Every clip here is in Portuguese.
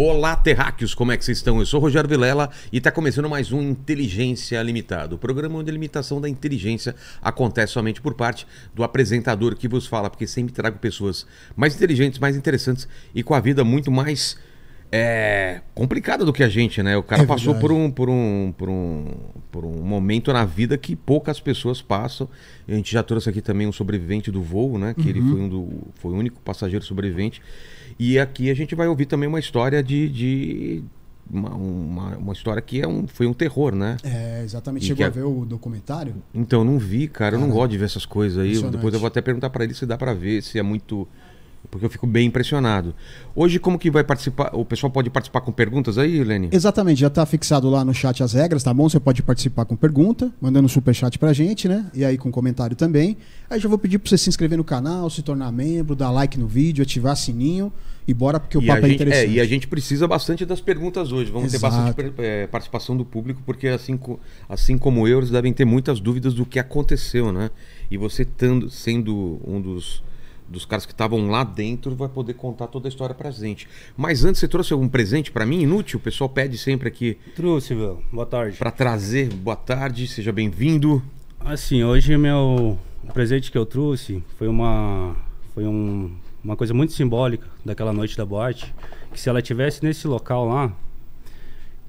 Olá, terráqueos, como é que vocês estão? Eu sou Rogério Vilela e está começando mais um Inteligência Limitada, o programa onde a limitação da inteligência acontece somente por parte do apresentador que vos fala, porque sempre trago pessoas mais inteligentes, mais interessantes e com a vida muito mais é, complicada do que a gente, né? O cara É passou por um, por, um, por, um, por um momento na vida que poucas pessoas passam. A gente já trouxe aqui também um sobrevivente do voo, né? Que ele Uhum. foi, um do, foi o único passageiro sobrevivente. E aqui a gente vai ouvir também uma história de. de uma, uma, uma história que é um, foi um terror, né? É, exatamente. E Chegou a a- ver o documentário? Então, eu não vi, cara. Eu não Cara, gosto de ver essas coisas aí. Depois eu vou até perguntar pra ele se dá pra ver, se é muito. Porque eu fico bem impressionado. Hoje, como que vai participar? O pessoal pode participar com perguntas aí, Lene? Exatamente, já tá fixado lá no chat as regras, tá bom? Você pode participar com pergunta, mandando um superchat pra gente, né? E aí com comentário também. Aí já vou pedir pra você se inscrever no canal, se tornar membro, dar like no vídeo, ativar sininho e bora porque o e, papo é gente, interessante. e a gente precisa bastante das perguntas hoje. Vamos ter Exato. bastante per- eh, participação do público, porque assim, assim como eu, eles devem ter muitas dúvidas do que aconteceu, né? E você tando, sendo um dos, dos caras que estavam lá dentro, vai poder contar toda a história pra gente. Mas antes, você trouxe algum presente pra mim? Inútil? O pessoal pede sempre aqui Trouxe, velho. Boa tarde. pra trazer. Boa tarde, seja bem-vindo. Assim, hoje meu o presente que eu trouxe foi uma foi um- uma coisa muito simbólica daquela noite da boate, que se ela tivesse nesse local lá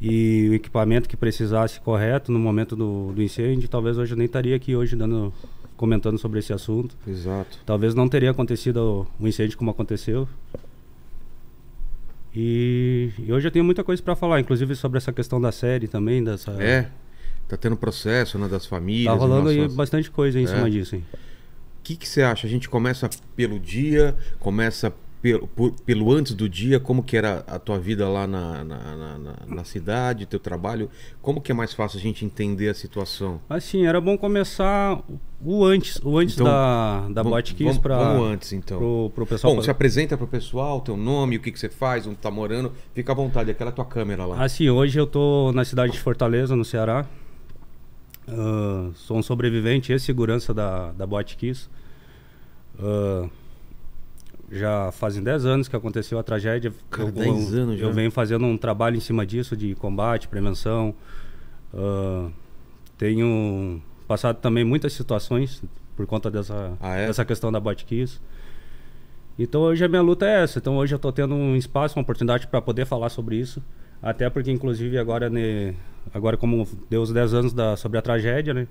e o equipamento que precisasse correto no momento do, do incêndio, talvez hoje eu nem estaria aqui hoje dando comentando sobre esse assunto. Exato. Talvez não teria acontecido o incêndio como aconteceu. E, e hoje eu tenho muita coisa para falar, inclusive sobre essa questão da série também, dessa É. Tá tendo processo, né, das famílias. Tá rolando aí bastante coisa em É. cima disso, hein? O que, que você acha? A gente começa pelo dia, começa pelo, por- pelo antes do dia, como que era a tua vida lá na, na, na- na- cidade, teu trabalho? Como que é mais fácil a gente entender a situação? Assim, era bom começar o antes, o antes Então, da, da Vamos- Kiss pra, vamos antes, então. pro, pro pessoal. Bom, se apresenta pro pessoal, teu nome, o que, que você faz, onde tá morando. Fica à vontade, aquela é tua câmera lá. Assim, hoje eu tô na cidade de Fortaleza, no Ceará. Ah, sou um sobrevivente e segurança da, da Kiss. Ah, já fazem 10 anos que aconteceu a tragédia. Cara, eu, 10 eu- anos já. Eu venho fazendo um trabalho em cima disso, de combate, prevenção. Ah, tenho passado também muitas situações por conta dessa, Ah, é? dessa questão da Bot Kiss. Então hoje a minha luta é essa. Então hoje eu tô tendo um espaço, uma oportunidade para poder falar sobre isso. Até porque, inclusive, agora, né, agora como deu os 10 anos da, sobre a tragédia, né?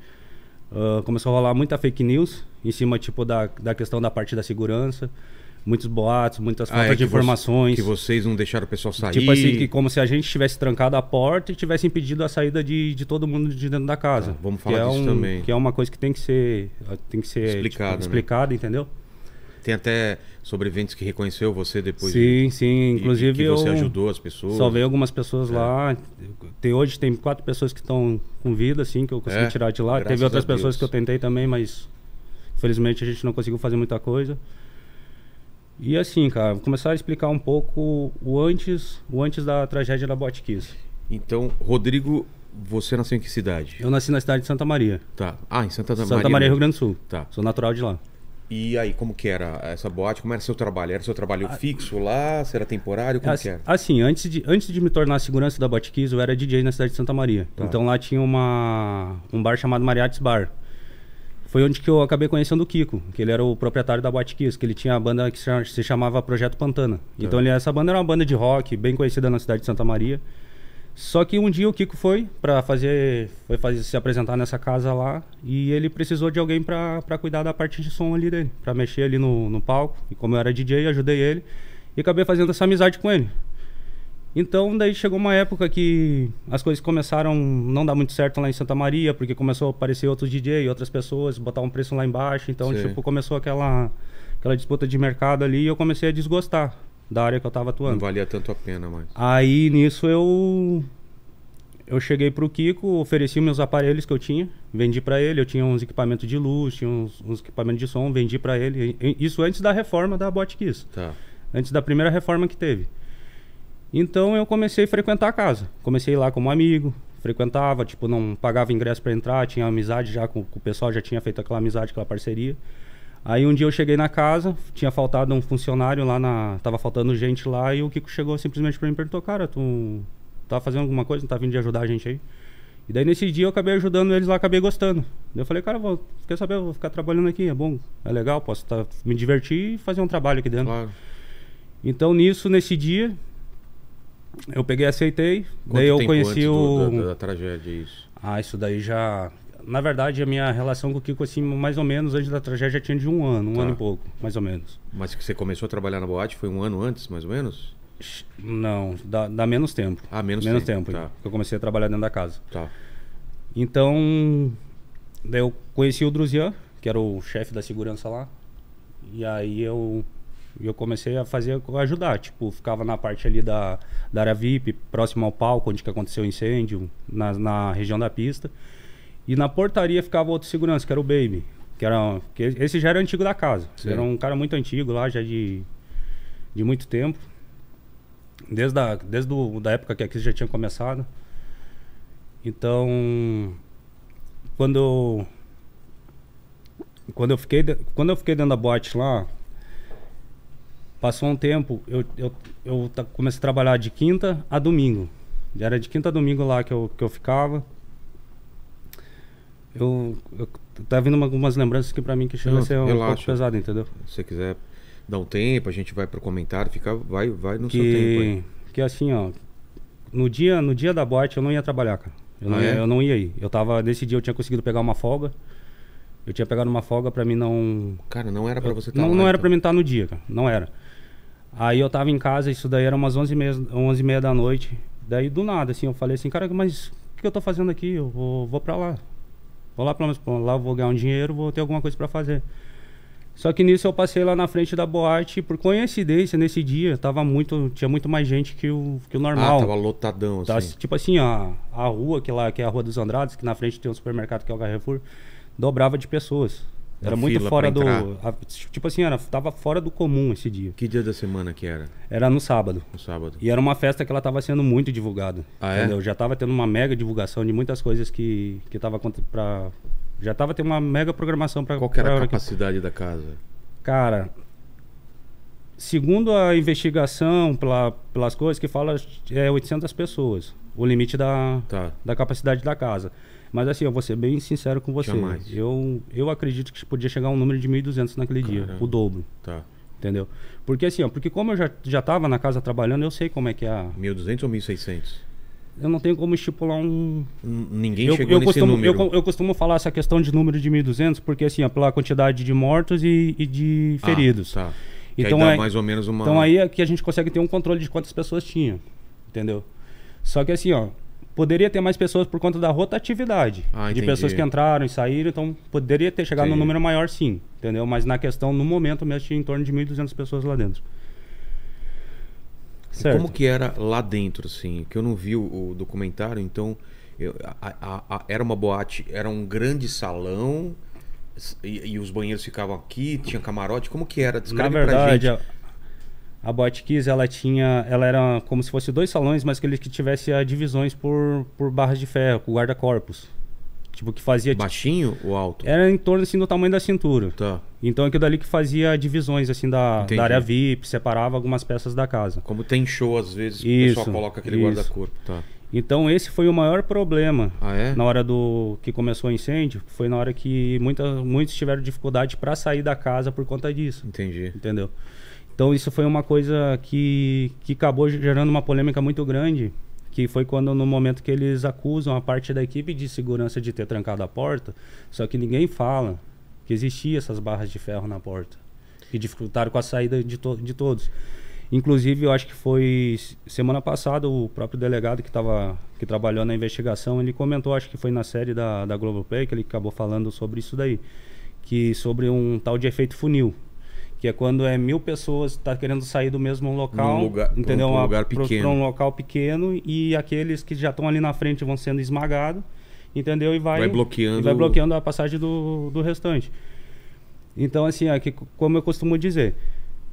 ah, começou a rolar muita fake news em cima, tipo, da, da questão da parte da segurança. Muitos boatos, muitas Ah, faltas é de que vo- informações. Que vocês não deixaram o pessoal sair. Tipo assim, que como se a gente tivesse trancado a porta e tivesse impedido a saída de, de todo mundo de dentro da casa. Tá, vamos falar é disso um- também. Que é uma coisa que tem que ser, tem que ser Explicado, né? tipo, explicada, entendeu? Tem até sobreviventes que reconheceu você depois. sim, sim. e- Inclusive que você eu ajudou as pessoas. salvei algumas pessoas É. lá. Tem, hoje tem quatro pessoas que estão com vida, assim, que eu consegui É, tirar de lá. graças Teve outras pessoas que eu tentei também, mas infelizmente a gente não conseguiu fazer muita coisa. E assim, cara, vou começar a explicar um pouco o antes, o antes da tragédia da Botkiss. Então, Rodrigo, você nasceu em que cidade? Eu nasci na cidade de Santa Maria. Tá. Ah, em Santa, Santa Maria, mesmo. Rio Grande do Sul. Tá. Sou natural de lá. E aí, como que era essa boate? Como era seu trabalho? Era seu trabalho fixo lá? Se era temporário? Como As- que era? Assim, antes de, antes de me tornar segurança da Botkiss, eu era DJ na cidade de Santa Maria. Tá. Então lá tinha uma, um bar chamado Mariates Bar. Foi onde que eu acabei conhecendo o Kiko, que ele era o proprietário da Botkiss, que ele tinha a banda que se se chamava Projeto Pantana. Tá. Então ele, essa banda era uma banda de rock, bem conhecida na cidade de Santa Maria. Só que um dia o Kiko foi para fazer, foi fazer se apresentar nessa casa lá e ele precisou de alguém para cuidar da parte de som ali dele, para mexer ali no, no palco. E como eu era DJ, ajudei ele e acabei fazendo essa amizade com ele. Então daí chegou uma época que as coisas começaram não dar muito certo lá em Santa Maria, porque começou a aparecer outros DJ, outras pessoas, botar um preço lá embaixo, então Sim. tipo começou aquela aquela disputa de mercado ali e eu comecei a desgostar da área que eu tava Não atuando. valia tanto a pena mais. Aí nisso eu eu cheguei pro Kiko, ofereci meus aparelhos que eu tinha, vendi pra ele, eu tinha uns equipamentos de luz, tinha uns, uns equipamentos de som, vendi pra ele. Isso antes da reforma da Botkiss, Tá. antes da primeira reforma que teve. Então eu comecei a frequentar a casa. Comecei lá como amigo, frequentava, tipo, não pagava ingresso pra entrar, tinha amizade já com, com o pessoal, já tinha feito aquela amizade, aquela parceria. Aí um dia eu cheguei na casa, tinha faltado um funcionário lá na. Tava faltando gente lá e o Kiko chegou simplesmente pra mim e perguntou, cara, tu tá fazendo alguma coisa, não tá vindo de ajudar a gente aí? E daí nesse dia eu acabei ajudando eles lá, acabei gostando. Daí eu falei, cara, vou, quer saber, eu vou ficar trabalhando aqui, é bom, é legal, posso tá, me divertir e fazer um trabalho aqui dentro. Claro. Então nisso, nesse dia, eu peguei e aceitei. Quanto daí eu conheci o. do- da, da tragédia, isso. Ah, isso daí já. Na verdade, a minha relação com o Kiko, assim, mais ou menos antes da tragédia já tinha de um ano, um Tá. ano e pouco, mais ou menos. Mas que você começou a trabalhar na boate foi um ano antes, mais ou menos? Não, dá, dá menos tempo. Ah, menos, menos tempo. tempo. Tá, que eu comecei a trabalhar dentro da casa. tá. Então, daí eu conheci o Druzian, que era o chefe da segurança lá. E aí eu, eu comecei a fazer, ajudar. Tipo, ficava na parte ali da, da área VIP, próximo ao palco, onde que aconteceu o incêndio, na, na região da pista. E na portaria ficava outro segurança, que era o Baby. Que era, que esse já era antigo da casa. Sim. Era um cara muito antigo lá, já de, de muito tempo. Desde a desde do, da época que a crise já tinha começado. Então, quando quando eu fiquei de- quando eu fiquei dentro da boate lá, passou um tempo, eu, eu, eu comecei a trabalhar de quinta a domingo. Era de quinta a domingo lá que eu, que eu ficava. Eu, eu tá vindo uma- algumas lembranças aqui pra mim que chega Não, a ser um relaxa. pouco pesado, entendeu? Se você quiser dar um tempo, a gente vai pro comentário, fica, vai, vai no seu tempo aí. que, que assim, ó, no dia, no dia da boate eu não ia trabalhar, cara. Eu, não Ah, ia, é? eu não ia ir. Eu tava, nesse dia eu tinha conseguido pegar uma folga. Eu tinha pegado uma folga pra mim não. Cara, não era pra você estar não, lá. não era então. pra mim estar no dia, cara. Não era. Aí eu tava em casa, isso daí era umas 11 e meia, 11 e meia da noite. Daí do nada, assim, eu falei assim, cara, mas o que eu tô fazendo aqui? Eu vou, vou pra lá. Vou lá, pra lá vou ganhar um dinheiro, vou ter alguma coisa pra fazer. Só que nisso eu passei lá na frente da boate, por coincidência, nesse dia, tava muito, tinha muito mais gente que o, que o normal. Ah, tava lotadão, Tá, assim. tipo assim, a, a rua, que, lá, que é a Rua dos Andrades, que na frente tem um supermercado que é o Carrefour, dobrava de pessoas. Era muito fora do. a- tipo assim, era, tava fora do comum esse dia. Que dia da semana que era? Era no sábado. No sábado. E era uma festa que ela tava sendo muito divulgada. Ah, é? entendeu? Já tava tendo uma mega divulgação de muitas coisas que, que tava pra. Já tava tendo uma mega programação pra. Qual era a hora que- capacidade da casa? Cara, segundo a investigação, pela, pelas coisas que fala, é 800 pessoas. O limite da, Tá. da capacidade da casa. Mas assim, eu vou ser bem sincero com você. Eu, eu acredito que podia chegar a um número de 1.200 naquele dia, Caramba. o dobro, Tá. entendeu? Porque assim, ó, porque como eu já, já tava na casa trabalhando, eu sei como é que é a... 1.200 ou 1.600? Eu não tenho como estipular um... Ninguém Eu, chegou eu, nesse costumo, eu, número. co- eu costumo falar essa questão de número de 1.200, porque assim, ó, pela quantidade de mortos e, e de Ah, feridos. tá. Que Então aí é- mais ou menos uma... Então aí é que a gente consegue ter um controle de quantas pessoas tinha, entendeu? Só que assim, ó, poderia ter mais pessoas por conta da rotatividade. Ah, de pessoas que entraram e saíram, então poderia ter chegado Entendi. num número maior sim, entendeu? Mas na questão, no momento mesmo, tinha em torno de 1.200 pessoas lá dentro. Certo. Como que era lá dentro, assim? Que eu não vi o, o documentário, então... eu- a- a- a- era uma boate, era um grande salão... E, e os banheiros ficavam aqui, tinha camarote. Como que era? Na Descreve verdade, pra gente. A, a Boate Kiss, ela tinha, ela era como se fosse dois salões, mas que ele que tivesse divisões por, por barras de ferro, com guarda-corpos. Tipo, que fazia... Baixinho ou alto? Era em torno, assim, do tamanho da cintura. Tá. Então aquilo dali que fazia divisões assim da, da área VIP, separava algumas peças da casa. Como tem show, às vezes, o Isso, pessoal coloca aquele guarda-corpo. Tá. Então esse foi o maior problema Ah, é? na hora do que começou o incêndio, foi na hora que muita, muitos tiveram dificuldade para sair da casa por conta disso, Entendi. entendeu? Então isso foi uma coisa que, que acabou gerando uma polêmica muito grande, que foi quando no momento que eles acusam a parte da equipe de segurança de ter trancado a porta, só que ninguém fala que existia essas barras de ferro na porta, que dificultaram com a saída de, to de todos. Inclusive, eu acho que foi semana passada o próprio delegado que tava, que trabalhou na investigação, ele comentou, acho que foi na série da, da Globoplay, que ele acabou falando sobre isso daí, que sobre um tal de efeito funil, que é quando é mil pessoas tá querendo sair do mesmo local, lugar- um- entendeu? um lugar pequeno. pra um local pequeno e aqueles que já estão ali na frente vão sendo esmagados, entendeu? E vai, Vai bloqueando e vai bloqueando a passagem do, do restante. Então, assim, aqui, como eu costumo dizer,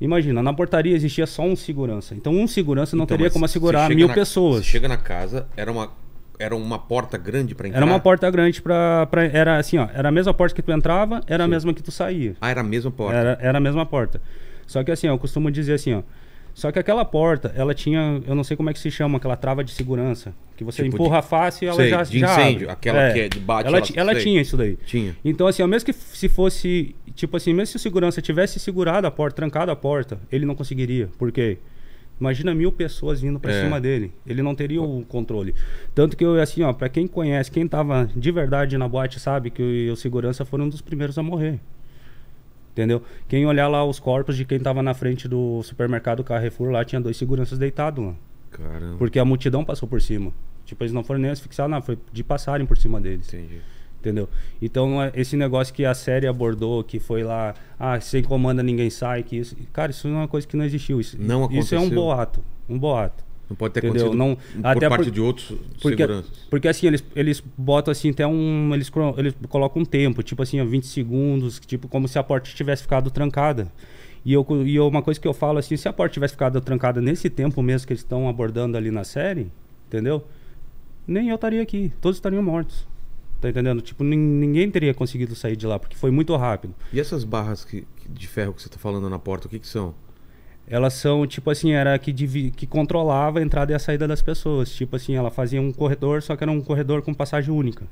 imagina, na portaria existia só um segurança. Então, um segurança não Então, teria como assegurar mil na- pessoas. Você chega na casa, era uma era uma porta grande pra entrar? Era uma porta grande pra. Era assim, ó. Era a mesma porta que tu entrava, era a Sim. mesma que tu saía. Ah, era a mesma porta. Era, era a mesma porta. Só que assim, ó, eu costumo dizer assim, ó. Só que aquela porta, ela tinha, eu não sei como é que se chama, aquela trava de segurança. Que você Tipo empurra fácil e ela sei, já de já incêndio, abre. aquela que é de bate, Ela, ela- ela tinha isso daí. Tinha. Então, assim, ó, mesmo que se fosse, tipo assim, mesmo se o segurança tivesse segurado a porta, trancado a porta, ele não conseguiria. Por quê? Imagina mil pessoas vindo pra É. cima dele. Ele não teria o controle. Tanto que eu, assim, ó, pra quem conhece, quem tava de verdade na boate, sabe que o, o segurança foi um dos primeiros a morrer. Entendeu? Quem olhar lá os corpos de quem tava na frente do supermercado Carrefour, lá tinha dois seguranças deitados lá. Caramba. Porque a multidão passou por cima. Tipo, eles não foram nem asfixiados, não, foi de passarem por cima deles. Entendi. Entendeu? Então, é- esse negócio que a série abordou, que foi lá, ah, sem comanda ninguém sai, que isso. Cara, isso é uma coisa que não existiu. Isso, Não isso é um aconteceu. boato. Um boato. Não pode ter Entendeu? acontecido Não- por até parte por- de outros Porque, seguranças. porque assim, eles, eles botam assim até um. Eles, eles colocam um tempo, tipo assim, ó, 20 segundos, tipo, como se a porta tivesse ficado trancada. E, eu, e uma coisa que eu falo assim, se a porta tivesse ficado trancada nesse tempo mesmo que eles estão abordando ali na série, entendeu? Nem eu estaria aqui, todos estariam mortos. Tá entendendo? Tipo, nin- ninguém teria conseguido sair de lá, porque foi muito rápido. E essas barras que- de ferro que você tá falando na porta, o que que são? Elas são, tipo assim, era que, que controlava a entrada e a saída das pessoas. Tipo assim, ela fazia um corredor, só que era um corredor com passagem única.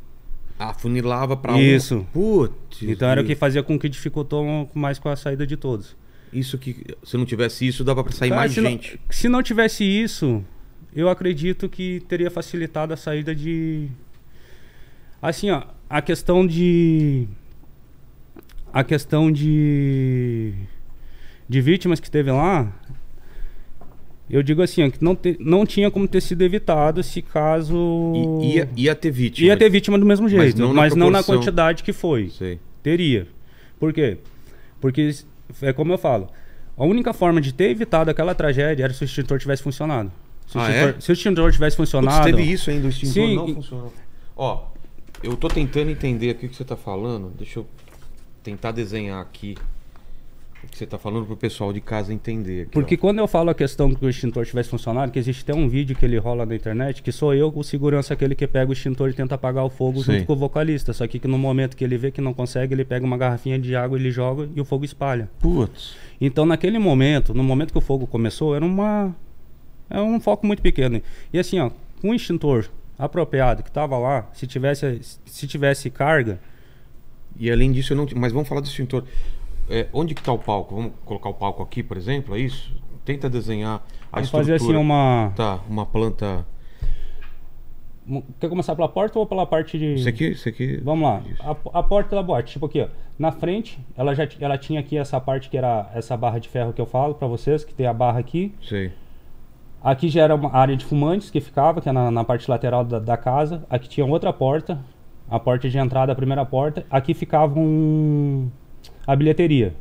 Ah, funilava pra Isso. um... Putz. Então era o que fazia com que dificultou mais com a saída de todos. Isso que... Se não tivesse isso, dava pra sair Cara, mais se não- gente. se não tivesse isso, eu acredito que teria facilitado a saída de. Assim, ó, a questão de. A questão de. De vítimas que teve lá. Eu digo assim, ó, que não, te- não tinha como ter sido evitado se caso. I- ia, ia ter vítima. Ia ter vítima do mesmo jeito, não mas na não na quantidade que foi. Sei. Teria. Por quê? Porque, é como eu falo, a única forma de ter evitado aquela tragédia era se o extintor tivesse funcionado. Se, o, Ah, extintor, é? se o extintor tivesse Putz, funcionado. teve isso ainda, o extintor Sim, não funcionou. Ó, eu tô tentando entender aqui o que você tá falando. Deixa eu tentar desenhar aqui o que você tá falando pro pessoal de casa entender. Aqui, Porque ó. quando eu falo a questão que o extintor tivesse funcionado, que existe até um vídeo que ele rola na internet, que sou eu, o segurança, aquele que pega o extintor e tenta apagar o fogo Sim. junto com o vocalista. Só que, que no momento que ele vê que não consegue, ele pega uma garrafinha de água, ele joga e o fogo espalha. Putz. Então, naquele momento, no momento que o fogo começou, era uma é um foco muito pequeno. E assim, ó, com um extintor apropriado que estava lá, se tivesse se tivesse carga, E além disso, eu não. Mas vamos falar do extintor. É, onde que tá o palco? Vamos colocar o palco aqui, por exemplo? É isso? Tenta desenhar a vamos estrutura. fazer assim uma Tá, uma planta. Quer começar pela porta ou pela parte de Isso aqui, isso aqui. Vamos lá. A, a porta da boate, tipo aqui, ó. Na frente, ela já ela tinha aqui essa parte que era essa barra de ferro que eu falo pra vocês, que tem a barra aqui. Sei. Aqui já era uma área de fumantes que ficava, que é na, na parte lateral da, da casa. Aqui tinha outra porta, a porta de entrada, a primeira porta. Aqui ficava um, a bilheteria.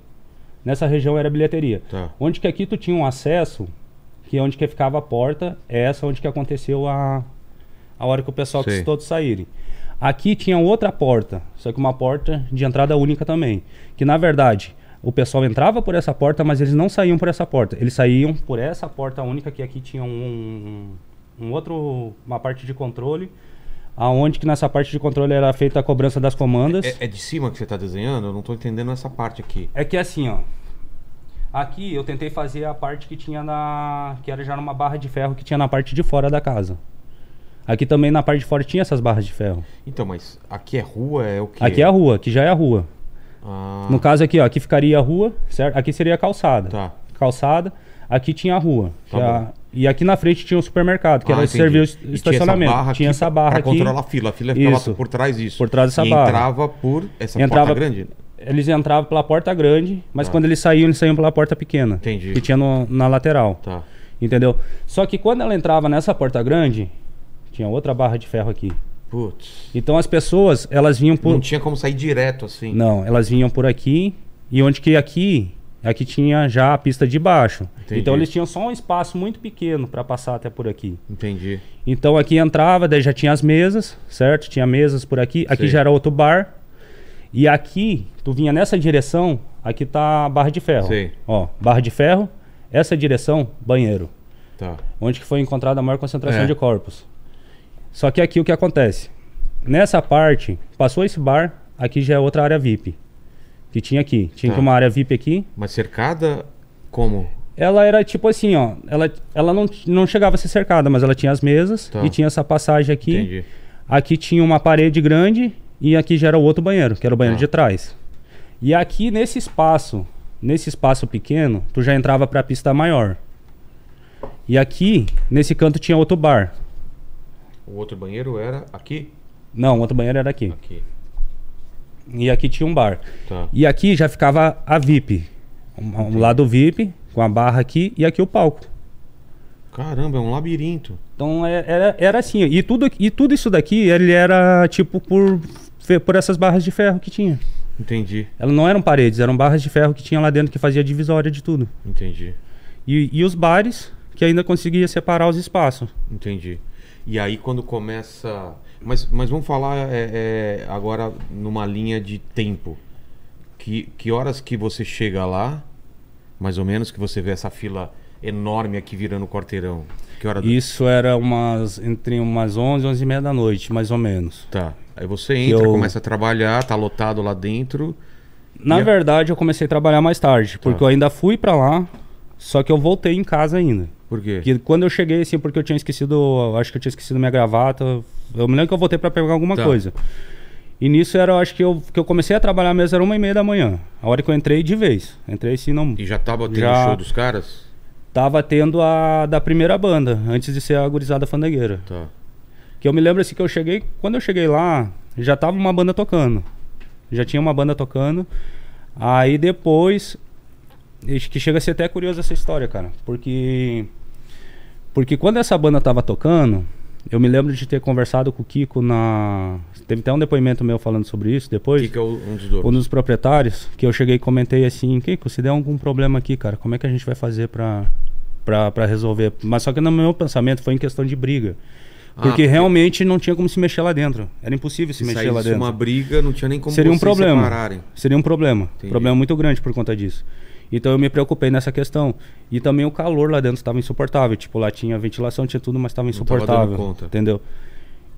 Nessa região era a bilheteria. Tá. Onde que aqui tu tinha um acesso, que é onde que ficava a porta, é essa onde que aconteceu a, a hora que o pessoal quis todos saírem. Aqui tinha outra porta, só que uma porta de entrada única também. Que na verdade, o pessoal entrava por essa porta, mas eles não saíam por essa porta. Eles saíam por essa porta única, que aqui tinha um, um outro, uma parte de controle, aonde que nessa parte de controle era feita a cobrança das comandas. É, é de cima que você tá desenhando? Eu não tô entendendo essa parte aqui. É que assim, ó. Aqui eu tentei fazer a parte que tinha na. que era já numa barra de ferro que tinha na parte de fora da casa. Aqui também na parte de fora tinha essas barras de ferro. Então, mas aqui é rua, é o quê? Aqui é a rua, aqui já é a rua. Ah, No caso aqui, ó, aqui ficaria a rua, certo? Aqui seria a calçada. Tá. Calçada, aqui tinha a rua. Tá que a- e aqui na frente tinha o supermercado, que Ah, era entendi. serviu o estacionamento. Tinha essa barra tinha aqui essa barra pra aqui. controlar a fila. A fila ficava Isso. por trás disso. Por trás dessa e barra. entrava por essa Entrava- porta grande. Eles entravam pela porta grande, mas Tá. quando eles saíam, eles saíam pela porta pequena. Entendi. Que tinha no- na lateral. Tá. Entendeu? Só que quando ela entrava nessa porta grande, tinha outra barra de ferro aqui. Putz. Então as pessoas, elas vinham por. Não tinha como sair direto assim. Não, elas vinham por aqui. E onde que aqui, aqui tinha já a pista de baixo. Entendi. Então eles tinham só um espaço muito pequeno para passar até por aqui. Entendi. Então aqui entrava, daí já tinha as mesas, certo? Tinha mesas por aqui. Aqui Sei. já era outro bar. E aqui, tu vinha nessa direção, aqui tá a barra de ferro. Sei. Ó, barra de ferro, essa direção, banheiro. Tá. Onde que foi encontrada a maior concentração É. de corpos. Só que aqui o que acontece? Nessa parte, passou esse bar, aqui já é outra área VIP. Que tinha aqui. Tinha Tá. uma área VIP aqui. Mas cercada como? Ela era tipo assim, ó. Ela, ela não, não chegava a ser cercada, mas ela tinha as mesas Tá. e tinha essa passagem aqui. Entendi. Aqui tinha uma parede grande e aqui já era o outro banheiro, que era o banheiro Ah. de trás. E aqui nesse espaço, nesse espaço pequeno, tu já entrava pra pista maior. E aqui, nesse canto tinha outro bar. O outro banheiro era aqui? Não, o outro banheiro era aqui. Aqui. E aqui tinha um bar. Tá. E aqui já ficava a VIP. Um, um lado VIP, com a barra aqui, e aqui o palco. Caramba, é um labirinto. Então é- era, era assim. E tudo, e tudo isso daqui, ele era tipo por, por essas barras de ferro que tinha. Entendi, Elas não eram paredes, eram barras de ferro que tinha lá dentro que fazia divisória de tudo. entendi, E, e os bares que ainda conseguia separar os espaços. entendi. E aí quando começa. Mas, mas vamos falar é, é, agora numa linha de tempo. Que, que horas que você chega lá, mais ou menos, que você vê essa fila enorme aqui virando o quarteirão? Que hora do- Isso era umas entre umas 11, 11 e meia da noite, mais ou menos. Tá. Aí você entra, Eu- começa a trabalhar, tá lotado lá dentro. Na E a- verdade, eu comecei a trabalhar mais tarde, porque Tá. eu ainda fui pra lá, só que eu voltei em casa ainda. Por quê? Que quando eu cheguei, assim, porque eu tinha esquecido, acho que eu tinha esquecido minha gravata. Eu me lembro que eu voltei pra pegar alguma Tá. coisa. E nisso era, eu acho que eu, que eu comecei a trabalhar mesmo, era uma e meia da manhã. A hora que eu entrei de vez. Entrei assim, não. E já tava tendo Já- show dos caras? Tava tendo a da primeira banda, antes de ser a gurizada fandangueira. Tá. Que eu me lembro assim que eu cheguei, quando eu cheguei lá, já tava uma banda tocando. Já tinha uma banda tocando. Aí depois, que chega a ser até curioso essa história, cara, porque porque quando essa banda tava tocando, eu me lembro de ter conversado com o Kiko na teve até um depoimento meu falando sobre isso depois. Kiko é um dos dois. Um dos proprietários, que eu cheguei e comentei assim, Kiko, se der algum problema aqui, cara, como é que a gente vai fazer pra, pra, pra resolver? Mas só que no meu pensamento foi em questão de briga. Ah, Porque porque- realmente não tinha como se mexer lá dentro. Era impossível se, Se mexer lá dentro. uma briga, não tinha nem como Seria um problema. separarem. Seria um problema. Entendi. Problema muito grande por conta disso. Então eu me preocupei nessa questão. E também o calor lá dentro estava insuportável. Tipo, lá tinha ventilação, tinha tudo, mas estava Não tava dando insuportável. conta. Entendeu?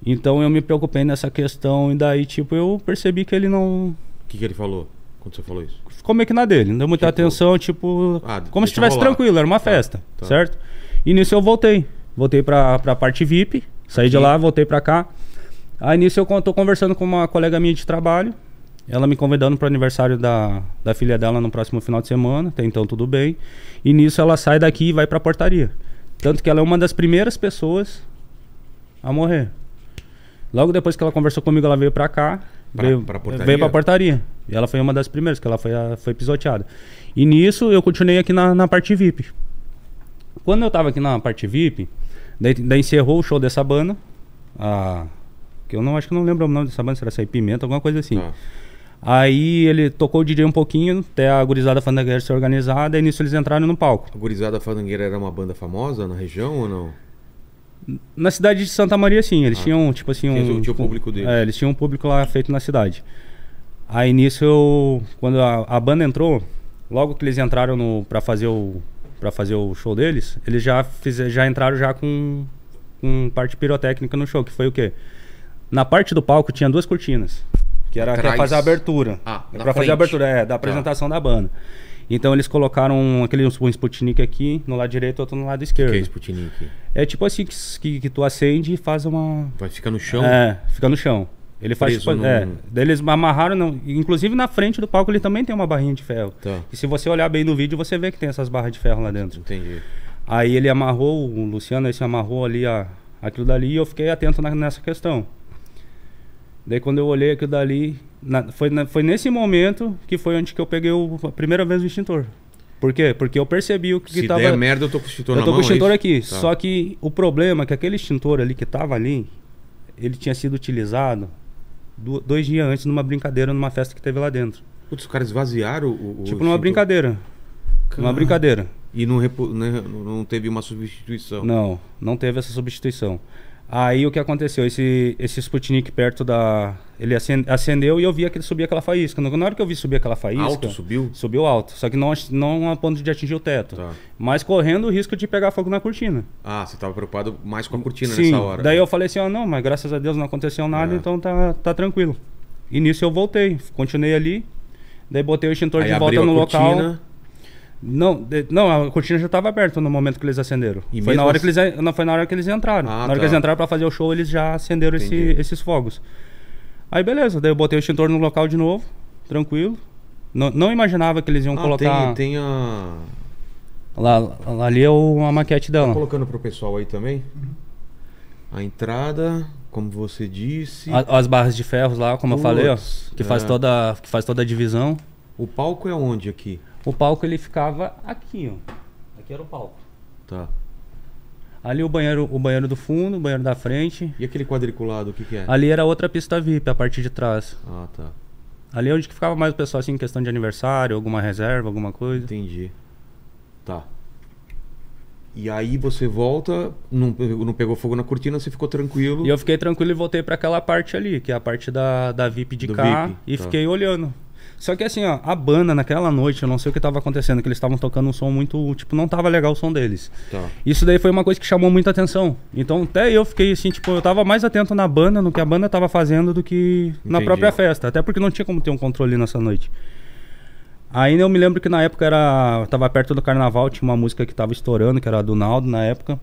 Então eu me preocupei nessa questão e daí, tipo, eu percebi que ele não. O que, que ele falou quando você falou isso? ficou meio que na dele, não deu muita Tipo- atenção, tipo, Ah, como se estivesse tranquilo, era uma Tá, festa, tá. certo? E nisso eu voltei. Voltei pra, pra parte VIP, saí de Aqui? lá, voltei pra cá. Aí nisso eu tô conversando com uma colega minha de trabalho, ela me convidando pro aniversário da, da filha dela no próximo final de semana, até então tudo bem. E nisso ela sai daqui e vai pra portaria. Tanto que ela é uma das primeiras pessoas a morrer. Logo depois que ela conversou comigo, ela veio pra cá. Pra- veio, pra portaria? veio pra portaria. E ela foi uma das primeiras, que ela foi, a- foi pisoteada. E nisso eu continuei aqui na, na parte VIP. Quando eu tava aqui na parte VIP, daí, daí encerrou o show dessa banda. A, que eu não acho que não lembro o nome dessa banda, será Sair Pimenta, alguma coisa assim. Tá. Aí ele tocou o DJ um pouquinho, até a gurizada fandangueira ser organizada, e nisso eles entraram no palco. A Gurizada Fandangueira era uma banda famosa na região ou não? Na cidade de Santa Maria, sim. Eles Ah, tinham, tipo assim, um. tinha o público deles. É, eles tinham um público lá feito na cidade. Aí nisso eu. Quando a, a banda entrou, logo que eles entraram no, pra, fazer o, pra fazer o show deles, eles já, fiz, já entraram já com, com parte pirotécnica no show, que foi o quê? Na parte do palco tinha duas cortinas. Que era pra fazer a abertura. Ah, É pra fazer a abertura, é, da Tá. apresentação da banda. Então eles colocaram aquele um Sputnik aqui no lado direito, outro no lado esquerdo. Que é Sputnik? É tipo assim que, que, que tu acende e faz uma. Vai ficar no chão? É, fica no chão. Ele faz tipo. num- É, daí eles amarraram. no- inclusive na frente do palco ele também tem uma barrinha de ferro. Tá. E se você olhar bem no vídeo, você vê que tem essas barras de ferro lá dentro. Entendi. Aí ele amarrou, o Luciano esse amarrou ali a, aquilo dali e eu fiquei atento na- nessa questão. Daí quando eu olhei aquilo dali, na- foi, na- foi nesse momento que foi onde que eu peguei o, a primeira vez o extintor. Por quê? Porque eu percebi o que, Se que tava. der merda, eu tô com o extintor Eu na tô mão, com o extintor é aqui. Tá. Só que o problema é que aquele extintor ali que tava ali, ele tinha sido utilizado do- dois dias antes numa brincadeira, numa festa que teve lá dentro. Putz, os caras esvaziaram o. o tipo extintor. numa brincadeira. Numa Caramba. brincadeira. E não, repo- né, não teve uma substituição. Não, não teve essa substituição. Aí o que aconteceu? Esse, esse Sputnik perto da. Ele acen- acendeu e eu via que ele subia aquela faísca. Na hora que eu vi subir aquela faísca. Alto subiu? Subiu alto. Só que não, não a ponto de atingir o teto. Tá. Mas correndo o risco de pegar fogo na cortina. Ah, você tava preocupado mais com a cortina Sim. nessa hora. Daí eu falei assim: ó, não, mas graças a Deus não aconteceu nada, É. então tá, tá tranquilo. E nisso eu voltei. Continuei ali. Daí botei o extintor Aí de volta no a local. Não, não, a cortina já estava aberta no momento que eles acenderam. E foi na hora assim- que eles não foi na hora que eles entraram. Ah, na hora tá. que eles entraram para fazer o show, eles já acenderam esse- esses fogos. Aí beleza, daí eu botei o extintor no local de novo, tranquilo. Não, não imaginava que eles iam Ah, colocar tem, tem a. lá, lá ali é o, a maquete Tá dela. colocando pro pessoal aí também? A entrada, como você disse. A- as barras de ferros lá, como eu falei, ó, que faz é. toda que faz toda a divisão. O palco é onde aqui? O palco ele ficava aqui, ó. Aqui era o palco. Tá. Ali o banheiro, o banheiro do fundo, o banheiro da frente. E aquele quadriculado, o que, que é? Ali era outra pista VIP, a parte de trás. Ah, tá. Ali é onde que ficava mais o pessoal, assim, em questão de aniversário, alguma reserva, alguma coisa. Entendi. Tá. E aí você volta, não, pegou- não pegou fogo na cortina, você ficou tranquilo. E eu fiquei tranquilo e voltei pra aquela parte ali, que é a parte da, da VIP de Do cá, VIP, e tá. fiquei olhando. Só que assim, ó, a banda naquela noite, eu não sei o que tava acontecendo, que eles estavam tocando um som muito, tipo, não tava legal o som deles. Tá. Isso daí foi uma coisa que chamou muita atenção. Então até eu fiquei assim, tipo, eu tava mais atento na banda, no que a banda tava fazendo do que na Entendi. própria festa. Até porque não tinha como ter um controle nessa noite. Aí eu me lembro que na época era. Tava perto do carnaval, tinha uma música que tava estourando, que era a do Naldo na época.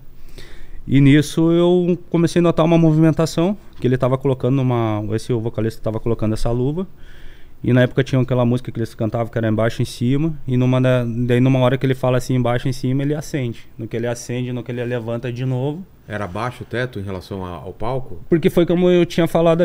E nisso eu comecei a notar uma movimentação, que ele tava colocando uma. Esse vocalista tava colocando essa luva. E na época tinha aquela música que eles cantavam que era embaixo em cima. E numa da- daí numa hora que ele fala assim embaixo em cima, ele acende. No que ele acende, no que ele levanta de novo. Era baixo o teto em relação a- ao palco? Porque foi como eu tinha falado,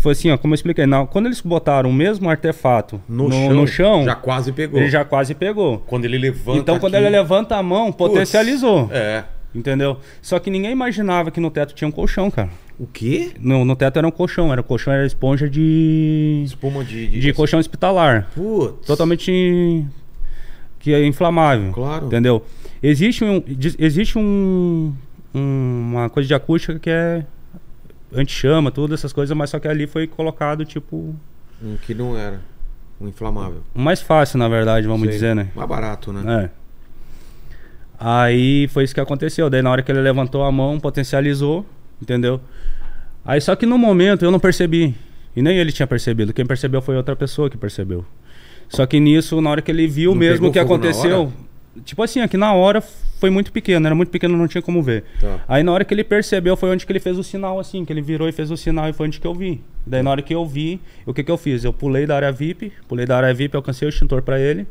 foi assim, ó, como eu expliquei. Na, quando eles botaram o mesmo artefato No, no, chão, no chão, Já quase pegou. ele já quase pegou. Quando ele levanta. Então quando aqui- ele levanta a mão, potencializou. É. Entendeu? Só que ninguém imaginava que no teto tinha um colchão, cara. O quê? No, no teto era um colchão, era um colchão, era esponja de. Espuma de. de, de colchão hospitalar. Putz. Totalmente. que é inflamável. Claro. Entendeu? Existe, um, existe um, um- uma coisa de acústica que é anti-chama, tudo essas coisas, mas só que ali foi colocado, tipo, Um que não era. Um inflamável. o mais fácil, na verdade, vamos Sei. dizer, né? Mais barato, né? É. Aí foi isso que aconteceu. Daí na hora que ele levantou a mão, potencializou, entendeu? Aí só que no momento eu não percebi. E nem ele tinha percebido. Quem percebeu foi outra pessoa que percebeu. Só que nisso, na hora que ele viu Não mesmo o que aconteceu. Tipo assim, aqui na hora foi muito pequeno, era muito pequeno, não tinha como ver. Tá. Aí na hora que ele percebeu foi onde que ele fez o sinal assim, que ele virou e fez o sinal e foi onde que eu vi. Daí na hora que eu vi, o que que eu fiz? Eu pulei da área VIP, pulei da área VIP, alcancei o extintor pra ele.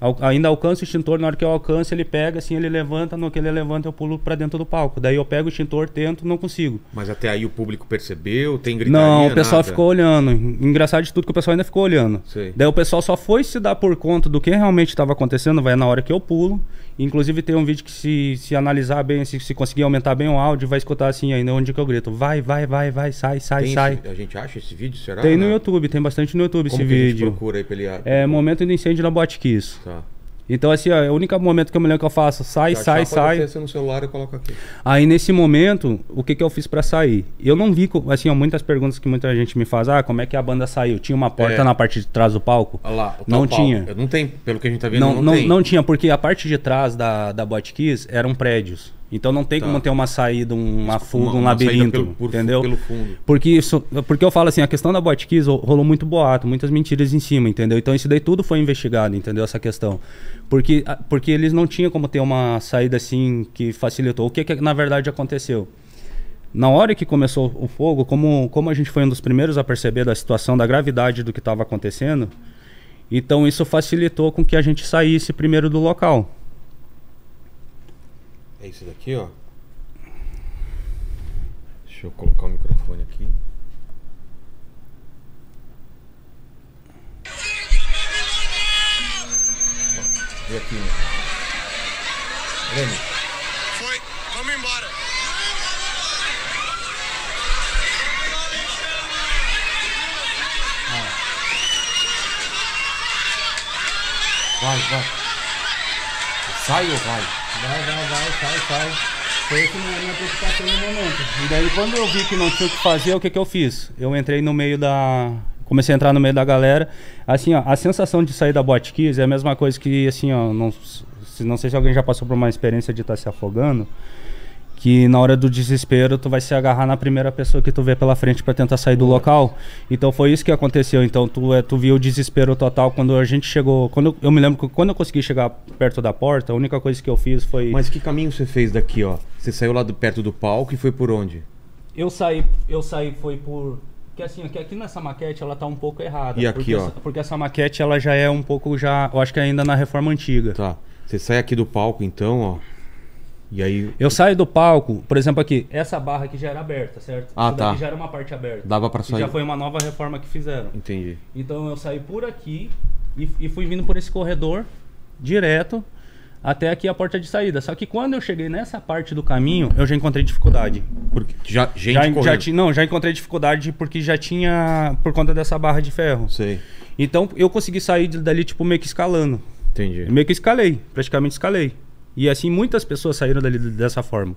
Al- ainda alcanço o extintor, na hora que eu alcanço, ele pega assim, ele levanta, no que ele levanta eu pulo pra dentro do palco. Daí eu pego o extintor, tento, não consigo. Mas até aí o público percebeu, tem gritaria, Não, o pessoal nada? ficou olhando. Engraçado de tudo que o pessoal ainda ficou olhando. Sei. Daí o pessoal só foi se dar por conta do que realmente estava acontecendo, vai na hora que eu pulo. Inclusive tem um vídeo que se, se analisar bem, se, se conseguir aumentar bem o áudio, vai escutar assim ainda onde que eu grito. Vai, vai, vai, vai, sai, sai, Tem sai. esse- a gente acha esse vídeo, será? Tem no. YouTube, tem bastante no YouTube Como esse vídeo. procura aí pra ele... É momento do incêndio na Boate Kiss. Tá. Então assim, ó, é o único momento que eu me lembro que eu faço, sai, Já sai, sai. Você no celular e coloca aqui. Aí nesse momento, o que que eu fiz pra sair? Eu não vi, assim, ó, muitas perguntas que muita gente me faz, ah, como é que a banda saiu? Tinha uma porta É. na parte de trás do palco? Olha lá, o Não palco. tinha. Não tem, pelo que a gente tá vendo, Não, não, não, não tinha, porque a parte de trás da, da Bot Kiss eram prédios. Então não tem Tá. como ter uma saída, um- uma fuga, um uma saída labirinto, pelo- por- entendeu? pelo fundo. Porque isso, porque eu falo assim, a questão da Bot Kiss ro- rolou muito boato, muitas mentiras em cima, entendeu? Então isso daí tudo foi investigado, entendeu? Essa questão. Porque, porque eles não tinham como ter uma saída assim que facilitou. O que, que na verdade aconteceu? Na hora que começou o fogo, como, como a gente foi um dos primeiros a perceber da situação, da gravidade do que estava acontecendo, então isso facilitou com que a gente saísse primeiro do local. É isso daqui, ó. Deixa eu colocar o microfone aqui. Ó, Vê aqui, né? Lene, Foi, vamos embora. vai, vai. Sai ou vai? Vai, vai, vai, sai, sai. Foi essa minha, minha preocupação no momento. E daí quando eu vi que não tinha o que fazer, o que, que eu fiz? Eu entrei no meio da. Comecei a entrar no meio da galera. Assim, ó, a sensação de sair da Bot Kiss é a mesma coisa que, assim, ó, não, não sei se alguém já passou por uma experiência de estar se afogando. Que na hora do desespero tu vai se agarrar na primeira pessoa que tu vê pela frente pra tentar sair do local. Então foi isso que aconteceu. Então tu, é, tu viu o desespero total quando a gente chegou. Quando eu, eu me lembro que quando eu consegui chegar perto da porta, a única coisa que eu fiz foi. Mas que caminho você fez daqui, ó? Você saiu lá do, perto do palco e foi por onde? Eu saí, eu saí foi por que assim, aqui, aqui nessa maquete ela tá um pouco errada. E aqui, porque ó? Essa, porque essa maquete ela já é um pouco já, eu acho que ainda na reforma antiga. Tá. Você sai aqui do palco, então, ó. E aí Eu saio do palco, por exemplo aqui, essa barra aqui já era aberta, certo? Ah, Isso daqui tá. já era uma parte aberta. dava pra E sair. já foi uma nova reforma que fizeram. Entendi. Então eu saí por aqui e, e fui vindo por esse corredor direto até aqui a porta de saída. Só que quando eu cheguei nessa parte do caminho, eu já encontrei dificuldade. Porque já gente já, correndo. já ti- não, já encontrei dificuldade porque já tinha por conta dessa barra de ferro. Sei. Então eu consegui sair dali tipo meio que escalando. Entendi. Meio que escalei, praticamente escalei. E assim muitas pessoas saíram dali dessa forma.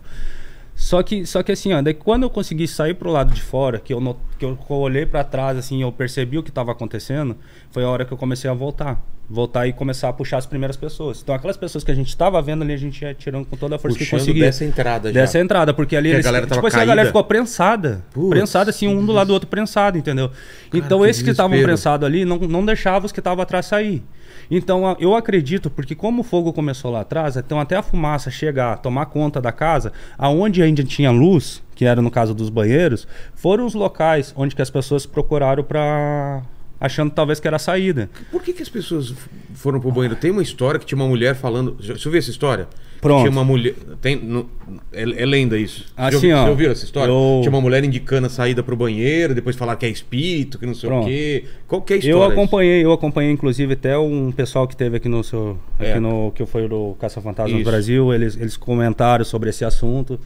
Só que, só que assim, ó, daí quando eu consegui sair pro lado de fora, que eu, no- que eu olhei pra trás, assim, eu percebi o que estava acontecendo, foi a hora que eu comecei a voltar. Voltar e começar a puxar as primeiras pessoas. Então aquelas pessoas que a gente estava vendo ali, a gente ia tirando com toda a força que Puxando conseguia. dessa entrada já. Dessa entrada, porque ali Porque a eles, galera tipo assim, a galera ficou prensada. Putz, prensada assim, um do lado do outro prensado, entendeu? então que esses que estavam prensados ali não, não deixavam os que estavam atrás sair. Então eu acredito, porque como o fogo começou lá atrás, então até a fumaça chegar, tomar conta da casa, aonde ainda tinha luz, que era no caso dos banheiros, foram os locais onde que as pessoas procuraram para achando talvez que era a saída. Por que, que as pessoas foram pro banheiro? Tem uma história que tinha uma mulher falando. Deixa eu ver essa história. Pronto. Tinha uma mulher. Tem, no- é, é lenda isso. Assim, já, ó, Você ouviu essa história? eu- Tinha uma mulher indicando a saída pro banheiro, depois falar que é espírito, que não sei o Pronto. quê. Qual que é a história? Eu acompanhei, eu acompanhei inclusive até um pessoal que teve aqui no seu, aqui É. no que foi do Caça Fantasma do. Brasil, eles, eles comentaram sobre esse assunto.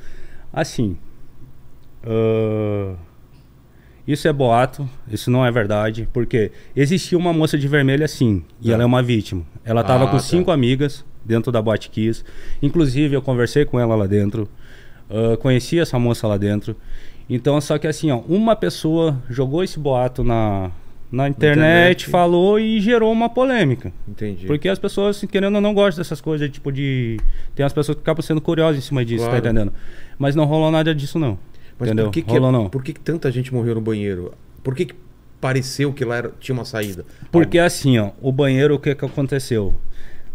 Assim, ah, isso é boato, isso não é verdade, porque existia uma moça de vermelho assim, e Tá. ela é uma vítima. Ela estava Ah, com tá. cinco amigas dentro da Boate Kiss. Inclusive eu conversei com ela lá dentro, ah, conheci essa moça lá dentro. Então, só que assim, ó, uma pessoa jogou esse boato na, na internet, internet. falou e gerou uma polêmica. Entendi. Porque as pessoas, querendo ou não, gostam dessas coisas, tipo de. Tem as pessoas que acabam sendo curiosas em cima disso, Claro. tá entendendo? Mas não rolou nada disso, não. Mas entendeu? por que, que, por que, que tanta gente morreu no banheiro? Por que, que pareceu que lá era- tinha uma saída? Porque assim, ó, o banheiro, o que que aconteceu?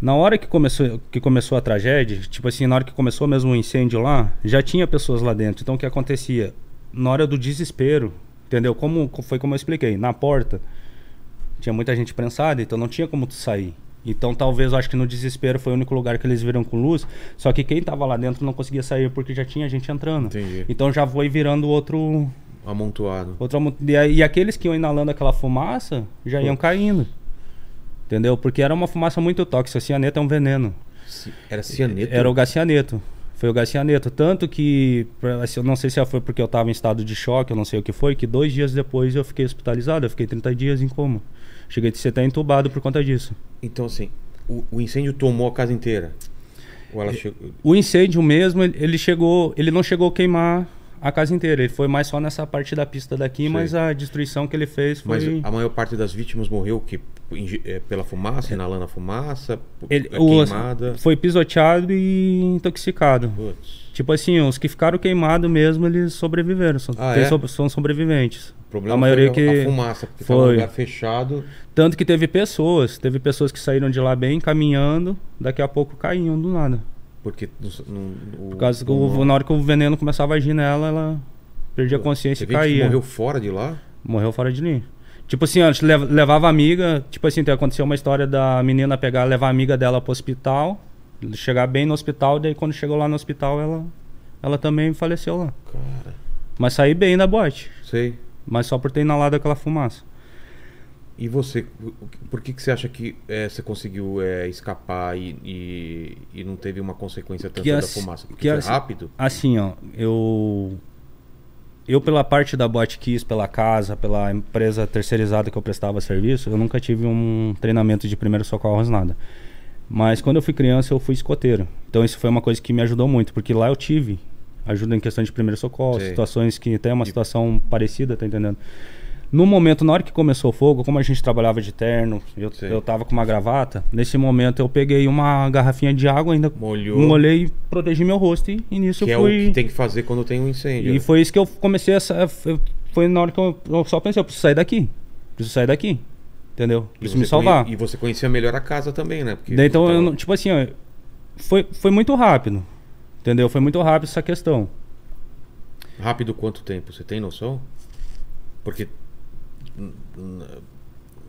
Na hora que começou, que começou a tragédia, tipo assim, na hora que começou mesmo o incêndio lá, já tinha pessoas lá dentro. Então o que acontecia? Na hora do desespero, entendeu? Como foi como eu expliquei, na porta tinha muita gente prensada, então não tinha como tu sair. Então talvez eu acho que no desespero foi o único lugar que eles viram com luz, só que quem tava lá dentro não conseguia sair porque já tinha gente entrando. Entendi. Então já foi virando outro Amontoado. Outra, mu- e, e aqueles que iam inalando aquela fumaça já iam caindo. Entendeu? Porque era uma fumaça muito tóxica. Cianeto é um veneno. Era cianeto? Era o gacianeto. Foi o gacianeto. Tanto que, assim, eu não sei se foi porque eu estava em estado de choque, eu não sei o que foi, que dois dias depois eu fiquei hospitalizado. Eu fiquei 30 dias em coma. Cheguei a ser até entubado por conta disso. Então, assim, o, o incêndio tomou a casa inteira? Ou ela chegou... O incêndio mesmo, ele chegou, ele não chegou a queimar a casa inteira. Ele foi mais só nessa parte da pista daqui, Sei. mas a destruição que ele fez foi. Mas a maior parte das vítimas morreu que, pela fumaça, inalando a fumaça, Ele, é, o- queimada? foi pisoteado e intoxicado. Putz. Tipo assim, os que ficaram queimados mesmo, eles sobreviveram. São, Ah, é? so- são sobreviventes. O problema a maioria foi que a fumaça, porque estava um foi. lugar fechado. Tanto que teve pessoas, teve pessoas que saíram de lá bem caminhando, daqui a pouco caíam do nada. Porque no, Por causa que o- na hora que o veneno começava a agir nela, ela perdia a consciência e caía. morreu fora de lá? Morreu fora de linha. Tipo assim, antes lev- levava a amiga. Tipo assim, tem- aconteceu uma história da menina pegar, levar a amiga dela pro hospital. Chegar bem no hospital, daí quando chegou lá no hospital, ela, ela também faleceu lá. Cara, Mas saí bem da boate. sei. Mas só por ter inalado aquela fumaça. E você, por que, que você acha que é, você conseguiu é, escapar e, e, e não teve uma consequência tanto Que da fumaça? Porque que foi assim- rápido? Assim, ó, eu. Eu, pela parte da Boate Kiss, pela casa, pela empresa terceirizada que eu prestava serviço, eu nunca tive um treinamento de primeiros socorros, nada. Mas quando eu fui criança, eu fui escoteiro. Então isso foi uma coisa que me ajudou muito, porque lá eu tive ajuda em questão de primeiro socorro, Sei. situações que tem uma situação parecida, tá entendendo? No momento, na hora que começou o fogo, como a gente trabalhava de terno, eu, eu tava com uma gravata, nesse momento eu peguei uma garrafinha de água, ainda Molhou. molhei e protegi meu rosto e, e nisso Que é eu o fui... que tem que fazer quando tem um incêndio. E foi isso que eu comecei a. Foi na hora que eu, eu só pensei, eu preciso sair daqui. Preciso sair daqui. Entendeu? Preciso me salvar. conhe- E você conhecia melhor a casa também, né? Porque Daí, então, tava- não- tipo assim, ó, foi, foi muito rápido. Entendeu? Foi muito rápido essa questão. Rápido quanto tempo? Você tem noção? Porque.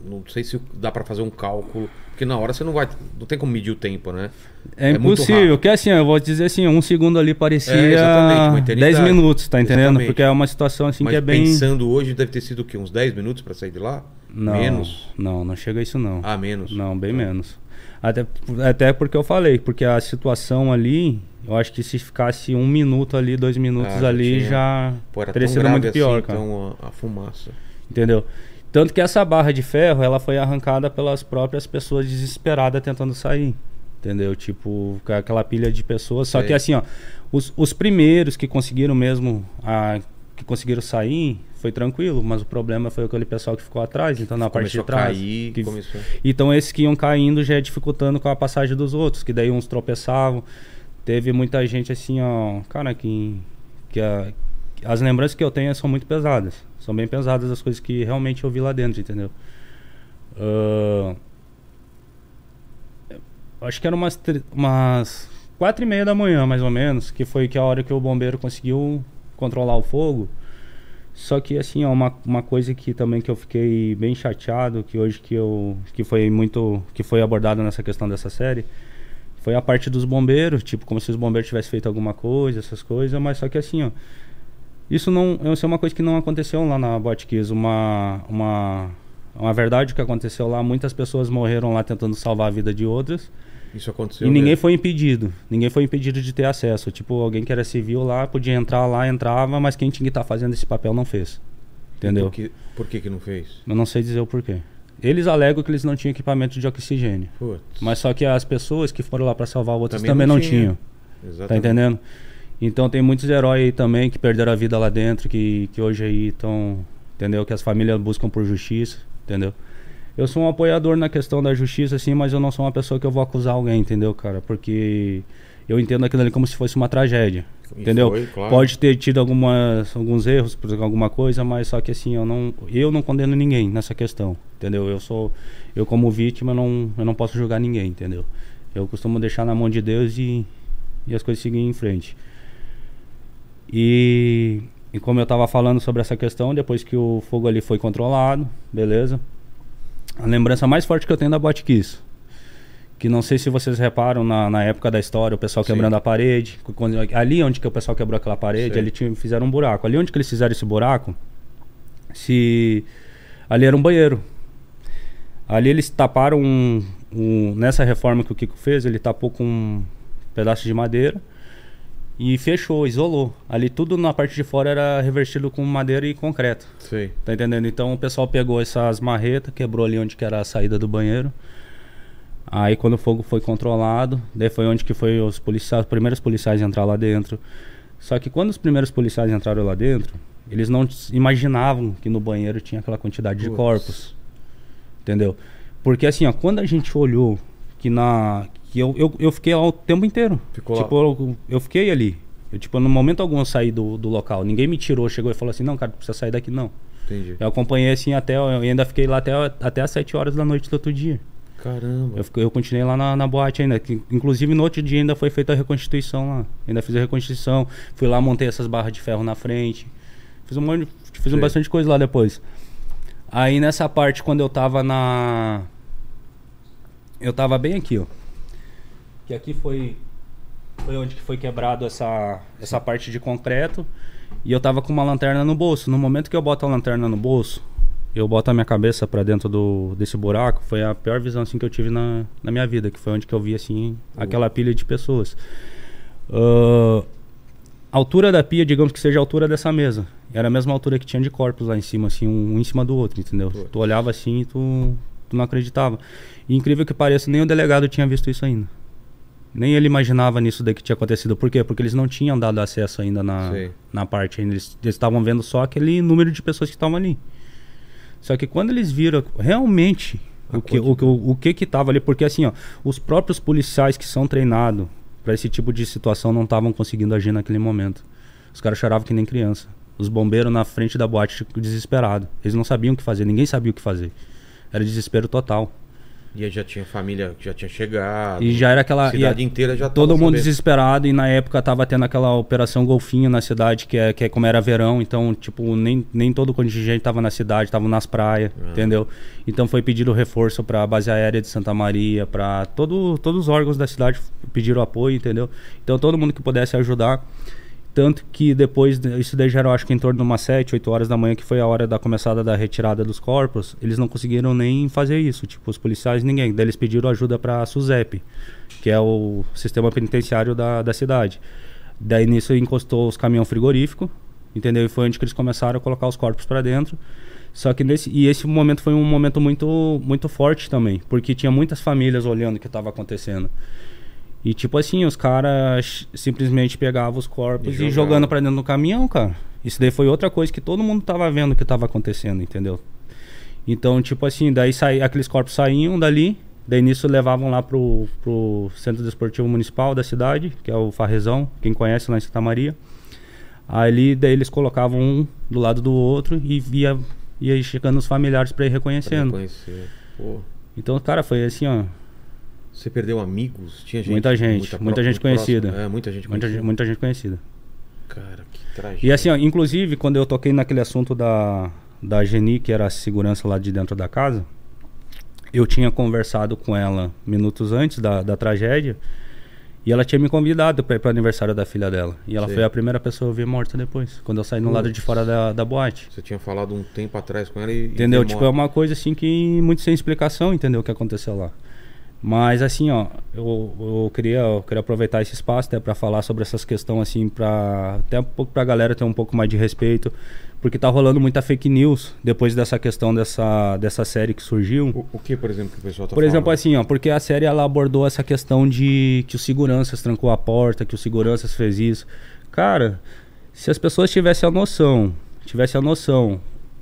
Não sei se dá pra fazer um cálculo. Porque na hora você não vai. Não tem como medir o tempo, né? É, É impossível, porque assim, eu vou te dizer assim, um segundo ali parecia É, exatamente, uma eternidade. 10 minutos, tá entendendo? Exatamente. Porque é uma situação assim Mas que é bem. pensando hoje, deve ter sido o quê? Uns 10 minutos pra sair de lá? Não, Menos? Não, não chega a isso não. Ah, menos. Não, bem menos. Até, até porque eu falei, porque a situação ali, eu acho que se ficasse um minuto ali, dois minutos Ah, já ali, tinha. já Pô, teria sido muito pior, assim, cara. então a, a fumaça. Entendeu? Tanto que essa barra de ferro, ela foi arrancada pelas próprias pessoas desesperadas tentando sair. Entendeu? Tipo, aquela pilha de pessoas. Só Sei. que assim, ó, os, os primeiros que conseguiram mesmo, a, que conseguiram sair, foi tranquilo. Mas o problema foi aquele pessoal que ficou atrás, então na parte de trás. cair, que- começou... Então esses que iam caindo já ia dificultando com a passagem dos outros, que daí uns tropeçavam. Teve muita gente assim, ó, cara, que, que a- as lembranças que eu tenho são muito pesadas. São bem pesadas as coisas que realmente eu vi lá dentro, entendeu? Eu acho que era umas, umas quatro e meia da manhã, mais ou menos, que foi que a hora que o bombeiro conseguiu controlar o fogo. Só que assim, ó, uma, uma coisa que também que eu fiquei bem chateado, que hoje que eu que foi muito que foi abordado nessa questão dessa série, foi a parte dos bombeiros, tipo, como se os bombeiros tivessem feito alguma coisa, essas coisas, mas só que assim, ó, isso não, isso é uma coisa que não aconteceu lá na Botkiss, uma uma uma verdade que aconteceu lá, muitas pessoas morreram lá tentando salvar a vida de outras. Isso aconteceu. E ninguém mesmo. foi impedido. Ninguém foi impedido de ter acesso. Tipo, alguém que era civil lá podia entrar lá, entrava, mas quem tinha que estar fazendo esse papel não fez. Entendeu? Por que, por que que não fez? Eu não sei dizer o porquê. Eles alegam que eles não tinham equipamento de oxigênio. Putz, Mas só que as pessoas que foram lá para salvar outras Também também, não não, tinha. tinham. exatamente. Tá entendendo? Então tem muitos heróis aí também que perderam a vida lá dentro, que, que hoje aí estão. Entendeu? Que as famílias buscam por justiça. Entendeu? Eu sou um apoiador na questão da justiça, assim, mas eu não sou uma pessoa que eu vou acusar alguém, entendeu, cara? Porque eu entendo aquilo ali como se fosse uma tragédia. E entendeu? foi, claro. Pode ter tido algumas, alguns erros, por alguma coisa, mas só que assim, eu não, eu não condeno ninguém nessa questão, entendeu? Eu sou, eu como vítima, eu não, eu não posso julgar ninguém, entendeu? Eu costumo deixar na mão de Deus e, e as coisas seguirem em frente. E, e como eu tava falando sobre essa questão, depois que o fogo ali foi controlado, beleza? A lembrança mais forte que eu tenho da Botkiss, que não sei se vocês reparam na, na época da história, o pessoal Sim. quebrando a parede. quando- ali onde que o pessoal quebrou aquela parede, Sei. ali tinha, fizeram um buraco. Ali onde que eles fizeram esse buraco, se ali era um banheiro. Ali eles taparam um, um- nessa reforma que o Kiko fez, ele tapou com um pedaço de madeira e fechou, isolou. Ali tudo na parte de fora era revertido com madeira e concreto. Sei. Tá entendendo? Então o pessoal pegou essas marretas, quebrou ali onde que era a saída do banheiro. Aí quando o fogo foi controlado, daí foi onde que foi os policiais, os primeiros policiais a entrar lá dentro. Só que quando os primeiros policiais entraram lá dentro, eles não imaginavam que no banheiro tinha aquela quantidade de Putz. corpos. Entendeu? Porque assim, ó, quando a gente olhou que na que eu, eu, eu fiquei lá o tempo inteiro. Ficou lá. tipo, eu, eu fiquei ali. Eu, tipo, no momento algum eu saí do, do local. Ninguém me tirou, chegou e falou assim: "Não, cara, tu precisa sair daqui não". Entendi. Eu acompanhei assim até. Eu ainda fiquei lá até, até as 7 horas da noite do outro dia. Caramba. Eu, fiquei- eu continuei lá na, na boate ainda. que, inclusive no outro dia ainda foi feita a reconstituição lá. Ainda fiz a reconstituição. Fui lá, montei essas barras de ferro na frente. Fiz um monte Fiz Sei. bastante coisa lá depois. Aí nessa parte, quando eu tava na. Eu tava bem aqui, ó. Que aqui foi. Foi onde que foi quebrado essa, essa parte de concreto. E eu tava com uma lanterna no bolso. No momento que eu boto a lanterna no bolso, eu boto a minha cabeça pra dentro do, desse buraco. Foi a pior visão assim, que eu tive na, na minha vida. Que foi onde que eu vi assim, aquela pilha de pessoas. Ah, a altura da pia, digamos que seja a altura dessa mesa. Era a mesma altura que tinha de corpos lá em cima, assim, um, um em cima do outro, entendeu? Tu olhava assim e tu, tu não acreditava. E incrível que pareça, nem o delegado tinha visto isso ainda. Nem ele imaginava nisso daí que tinha acontecido. Por quê? Porque eles não tinham dado acesso ainda na, na parte. ainda. Eles estavam vendo só aquele número de pessoas que estavam ali. Só que quando eles viram realmente o que, o, que- o, o que que tava ali, porque assim, ó, os próprios policiais que são treinados para esse tipo de situação não estavam conseguindo agir naquele momento. Os caras choravam que nem criança. Os bombeiros na frente da boate tipo, desesperado. Eles não sabiam o que fazer, ninguém sabia o que fazer. Era desespero total. E aí já tinha família que já tinha chegado. E já era aquela. Cidade inteira já Todo mundo sabendo. desesperado e na época tava tendo aquela operação golfinho na cidade, que é, que é como era verão, então, tipo, nem, nem todo o contingente tava na cidade, tava nas praias, Ah. entendeu? Então foi pedido reforço pra base aérea de Santa Maria, pra todo, todos os órgãos da cidade pediram apoio, entendeu? Então todo mundo que pudesse ajudar. Tanto que depois, de- isso daí já era, acho que em torno de umas 7, 8 horas da manhã, que foi a hora da começada da retirada dos corpos, eles não conseguiram nem fazer isso. Tipo, os policiais, ninguém. Daí eles pediram ajuda pra SUSEP, que é o sistema penitenciário da, da cidade. Daí nisso encostou os caminhão frigorífico, entendeu? E foi onde que eles começaram a colocar os corpos pra dentro. Só que nesse e esse momento foi um momento muito muito forte também, porque tinha muitas famílias olhando o que estava acontecendo. E tipo assim, os caras simplesmente pegavam os corpos E e, jogando pra dentro do caminhão, cara. Isso daí foi outra coisa que todo mundo tava vendo que tava acontecendo, entendeu? Então, tipo assim, daí sai, aqueles corpos saíam dali, daí nisso levavam lá pro, pro Centro Desportivo Municipal da cidade, que é o Farrezão, quem conhece lá em Santa Maria. Ali, daí eles colocavam um do lado do outro e via, ia chegando os familiares pra ir Pra reconhecendo. reconhecer. Pô, Então, cara, foi assim, ó. Você perdeu amigos? Tinha gente? Muita gente, muita pró- gente conhecida. É, muita gente Muita, conhecida. gente- muita gente conhecida. Cara, que tragédia. E assim, ó, inclusive, quando eu toquei naquele assunto da, da Geni, que era a segurança lá de dentro da casa, eu tinha conversado com ela minutos antes da, da tragédia e ela tinha me convidado para ir para aniversário da filha dela. E ela Sei. foi a primeira pessoa a ver morta depois, quando eu saí no lado de fora da, da boate. Você tinha falado um tempo atrás com ela e. Entendeu? e Tipo, é demora. uma coisa assim que muito sem explicação, entendeu? O que aconteceu lá. Mas assim, ó, eu, eu queria, eu queria aproveitar esse espaço até para falar sobre essas questões assim, para até um pouco pra galera ter um pouco mais de respeito, porque tá rolando muita fake news depois dessa questão dessa, dessa série que surgiu. O, o que, por exemplo, que o pessoal tá Por exemplo, falando? assim, ó, porque a série ela abordou essa questão de que os seguranças trancou a porta, que os seguranças fez isso. Cara, se as pessoas tivessem a noção, tivessem a noção,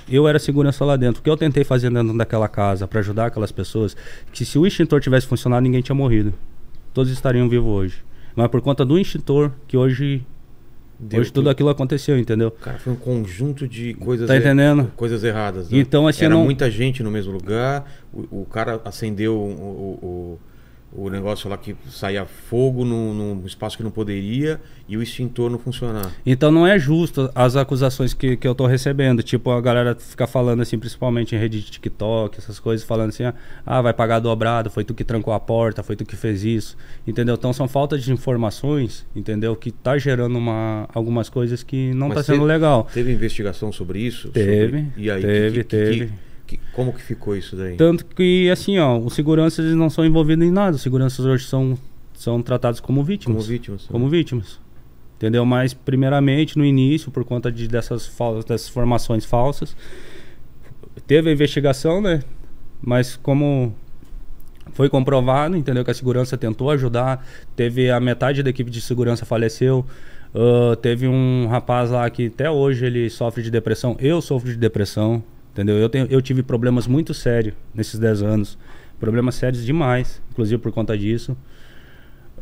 eu era segurança lá dentro, o que eu tentei fazer dentro daquela casa para ajudar aquelas pessoas, que se o extintor tivesse funcionado, ninguém tinha morrido. Todos estariam vivos hoje. Mas por conta do extintor que hoje Deu hoje tudo aquilo aconteceu, entendeu? Cara, foi um conjunto de coisas, Tá er- entendendo? coisas erradas. né? Então, assim, Era não- muita gente no mesmo lugar, o, o cara acendeu o, o, o, negócio lá que saía fogo num, espaço que não poderia e o extintor não funcionar. Então não é justo as acusações que, que eu tô recebendo. Tipo, a galera fica falando assim, principalmente em rede de TikTok, essas coisas, falando assim, ah, ah, vai pagar dobrado, foi tu que trancou a porta, foi tu que fez isso. Entendeu? Então são faltas de informações, entendeu? Que tá gerando uma, algumas coisas que não Mas tá sendo teve- legal. Teve investigação sobre isso? Teve, Sobre- E aí, teve, que- que- que- teve. Que- como que ficou isso daí? Tanto que, assim, ó, os seguranças eles não são envolvidos em nada. Os seguranças hoje são, são tratados como vítimas. Como vítimas. né? como vítimas. Entendeu? Mas primeiramente no início, por conta de dessas, dessas formações falsas, teve a investigação, né? Mas como foi comprovado, entendeu? Que a segurança tentou ajudar, teve a metade da equipe de segurança faleceu. ah, teve um rapaz lá que até hoje ele sofre de depressão. Eu sofro de depressão, entendeu? Eu, tenho, eu tive problemas muito sérios nesses 10 anos. Problemas sérios demais, inclusive por conta disso.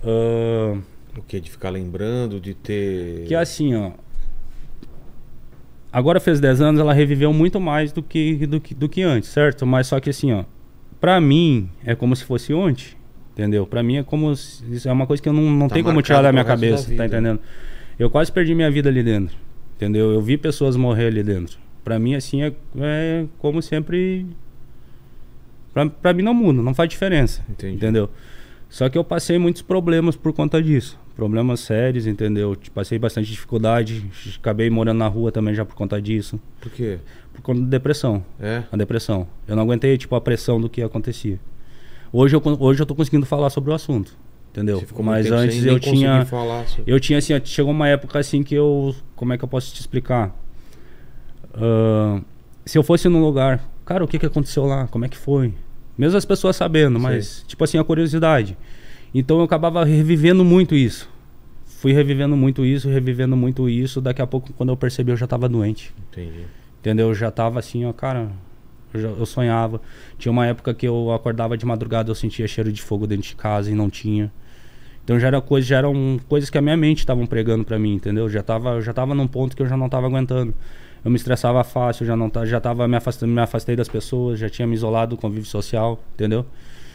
Ah, O que? De ficar lembrando, de ter. que é assim, ó. Agora fez 10 anos, ela reviveu muito mais do que, do que, do que antes, certo? Mas só que assim, ó. Pra mim, é como se fosse ontem. Entendeu? Pra mim é como. se- Isso é uma coisa que eu não, não Tá tenho como tirar da minha da cabeça, vida. tá entendendo? Eu quase perdi minha vida ali dentro. Entendeu? Eu vi pessoas morrer ali dentro. Pra mim, assim, é, é como sempre. Pra, pra mim não muda, não faz diferença. Entendi. Entendeu? Só que eu passei muitos problemas por conta disso. Problemas sérios, entendeu? Tipo, Passei bastante dificuldade. Acabei morando na rua também já por conta disso. Por quê? Por conta da depressão. É? A depressão. Eu não aguentei, tipo, a pressão do que acontecia. Hoje eu, hoje eu tô conseguindo falar sobre o assunto. Entendeu? Mas antes eu tinha. sobre- Eu tinha assim, chegou uma época assim que eu. Como é que eu posso te explicar? Ah, se eu fosse num lugar, cara, o que, que aconteceu lá? Como é que foi? Mesmo as pessoas sabendo, mas, tipo assim, a curiosidade. Então eu acabava revivendo muito isso. Fui revivendo muito isso, revivendo muito isso. Daqui a pouco, quando eu percebi, eu já tava doente. Entendi. Entendeu? Eu já tava assim, ó, cara. Eu, já- eu sonhava. Tinha uma época que eu acordava de madrugada, eu sentia cheiro de fogo dentro de casa e não tinha. Então já era coisa, já eram coisas que a minha mente estavam pregando pra mim, entendeu? Já tava, já tava num ponto que eu já não tava aguentando. Eu me estressava fácil, já não já tava me afastando, me afastei das pessoas, já tinha me isolado do convívio social, entendeu?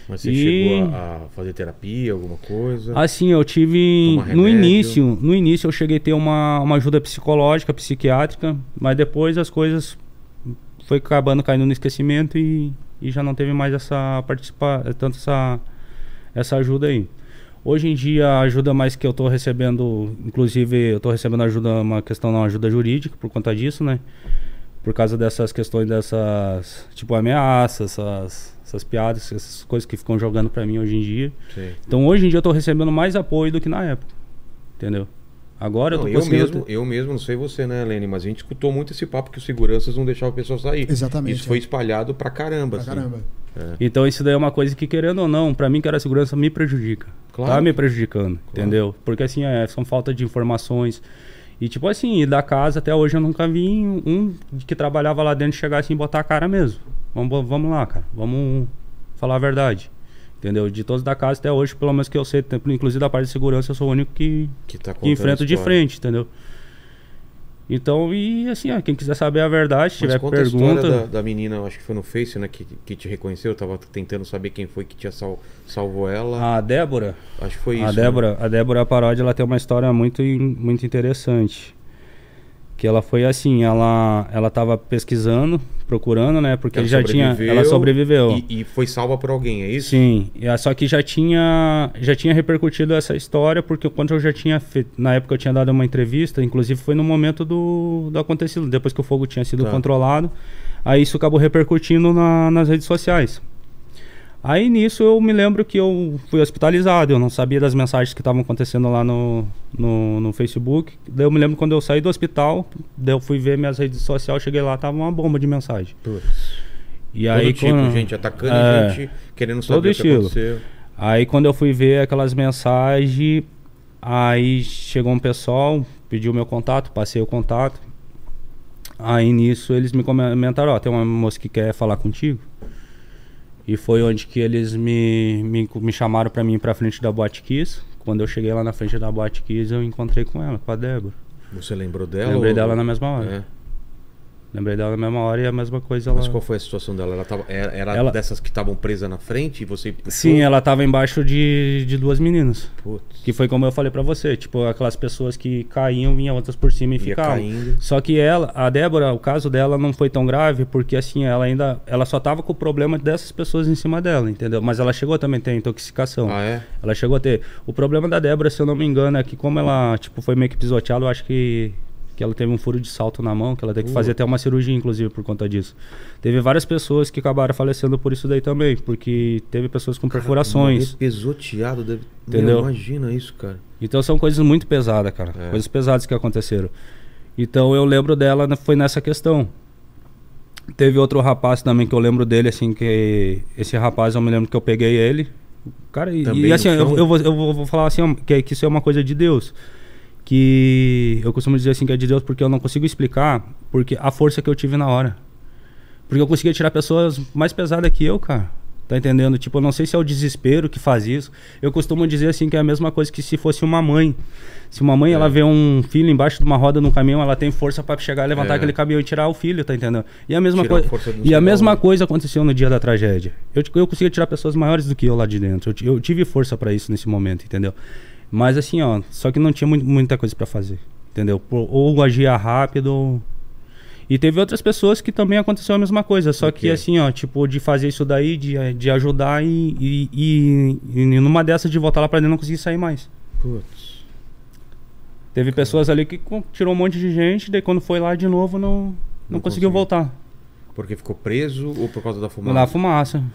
Mas você E- chegou a, a fazer terapia, alguma coisa? Assim, eu tive. No início, no início eu cheguei a ter uma, uma ajuda psicológica, psiquiátrica, mas depois as coisas foi acabando caindo no esquecimento e, e já não teve mais essa participar, tanto essa, essa ajuda aí. Hoje em dia a ajuda mais que eu tô recebendo, inclusive eu tô recebendo ajuda, uma questão não ajuda jurídica por conta disso, né? Por causa dessas questões dessas, tipo ameaças, essas, essas piadas, essas coisas que ficam jogando pra mim hoje em dia. Sei. Então hoje em dia eu tô recebendo mais apoio do que na época. Entendeu? Agora Não, eu tô eu, mesmo, eu mesmo, não sei você, né, Lene, mas a gente escutou muito esse papo que os seguranças não deixavam a pessoa sair. Exatamente, Isso foi é. espalhado pra caramba. Pra assim. caramba. Então isso daí é uma coisa que, querendo ou não, pra mim que era segurança me prejudica. Claro. Tá me prejudicando, entendeu? Porque assim, é, são falta de informações. E tipo assim, da casa até hoje eu nunca vi um que trabalhava lá dentro chegar assim e botar a cara mesmo. Vamos, vamos lá, cara. Vamos falar a verdade. Entendeu? De todos da casa até hoje, pelo menos que eu sei, inclusive da parte de segurança, eu sou o único que, Que tá que contando enfrento a de frente, entendeu? Então, e assim, ó, quem quiser saber a verdade, Mas tiver conta a história pergunta. da, da menina, acho que foi no Face, né, que, que te reconheceu. Eu tava tentando saber quem foi que tinha sal, salvou ela. A Débora, acho que foi isso. a né? Débora, a Débora Paródia, ela tem uma história muito, muito interessante. Que ela foi assim, ela ela tava pesquisando, procurando, né? Porque Ela já tinha, ela sobreviveu. E, e foi salva por alguém, é isso? Sim, e só que já tinha já tinha repercutido essa história porque quando eu já tinha feito, na época eu tinha dado uma entrevista, inclusive foi no momento do, do acontecido, depois que o fogo tinha sido Tá. controlado, aí isso acabou repercutindo na- nas redes sociais. Aí nisso eu me lembro que eu fui hospitalizado, eu não sabia das mensagens que estavam acontecendo lá no, no, no Facebook. Daí eu me lembro quando eu saí do hospital, daí eu fui ver minhas redes sociais, cheguei lá, tava uma bomba de mensagem. Putz. E Todo aí tipo, quando- gente atacando É. gente querendo saber o que estilo. aconteceu. Aí quando eu fui ver aquelas mensagens, aí chegou um pessoal, pediu meu contato, passei o contato. Aí nisso eles me comentaram, ó, tem uma moça que quer falar contigo. E foi onde que eles me, me, me chamaram pra mim pra frente da Boate Kiss. Quando eu cheguei lá na frente da Boate Kiss, eu encontrei com ela, com a Débora. Você lembrou dela? Lembrei ou- dela na mesma hora. É. Lembrei dela na mesma hora e a mesma coisa Mas ela... qual foi a situação dela? Ela tava, era era Ela- dessas que estavam presas na frente e você puxou? Sim, ela tava embaixo de, de duas meninas. Putz, Que foi como eu falei pra você, tipo, aquelas pessoas que caíam, vinham outras por cima e ia ficavam. caindo. Só que ela, a Débora, o caso dela não foi tão grave, porque assim, ela ainda, ela só tava com o problema dessas pessoas em cima dela, entendeu? Mas ela chegou também a ter intoxicação. Ah, é? Ela chegou a ter. O problema da Débora, se eu não me engano, é que como ela, tipo, foi meio que pisoteada, eu acho que que ela teve um furo de salto na mão, que ela teve que fazer até uma cirurgia, inclusive, por conta disso. Teve várias pessoas que acabaram falecendo por isso daí também, porque teve pessoas com perfurações. Morrer Pesoteado, deve... Entendeu? Meu, imagina isso, cara. Então são coisas muito pesadas, cara. É. Coisas pesadas que aconteceram. Então eu lembro dela, foi nessa questão. Teve outro rapaz também que eu lembro dele, assim, que esse rapaz eu me lembro que eu peguei ele. Cara, e, e assim, eu, eu vou, eu vou- falar assim, que, que isso é uma coisa de Deus. Que eu costumo dizer assim que é de Deus porque eu não consigo explicar porque a força que eu tive na hora. Porque eu conseguia tirar pessoas mais pesadas que eu, cara. Tá entendendo? Tipo, eu não sei se é o desespero que faz isso. Eu costumo dizer assim que é a mesma coisa que se fosse uma mãe. Se uma mãe ela vê um filho embaixo de uma roda no caminhão, ela tem força pra chegar, levantar É. aquele caminhão e tirar o filho, tá entendendo? E a mesma coisa. E a mesma valor. coisa aconteceu no dia da tragédia. Eu, eu conseguia tirar pessoas maiores do que eu lá de dentro. Eu, eu tive força pra isso nesse momento, entendeu? Mas assim, ó, só que não tinha mui- muita coisa pra fazer, entendeu? Ou agia rápido. ou- E teve outras pessoas que também aconteceu a mesma coisa, só O que assim, ó, tipo, de fazer isso daí, de, de ajudar e, e, e, e numa dessas de voltar lá pra dentro não consegui sair mais. Putz. Teve pessoas ali que tirou um monte de gente, daí quando foi lá de novo não, não, Não conseguiu voltar. Porque ficou preso ou por causa da fumaça? Na fumaça. Cara,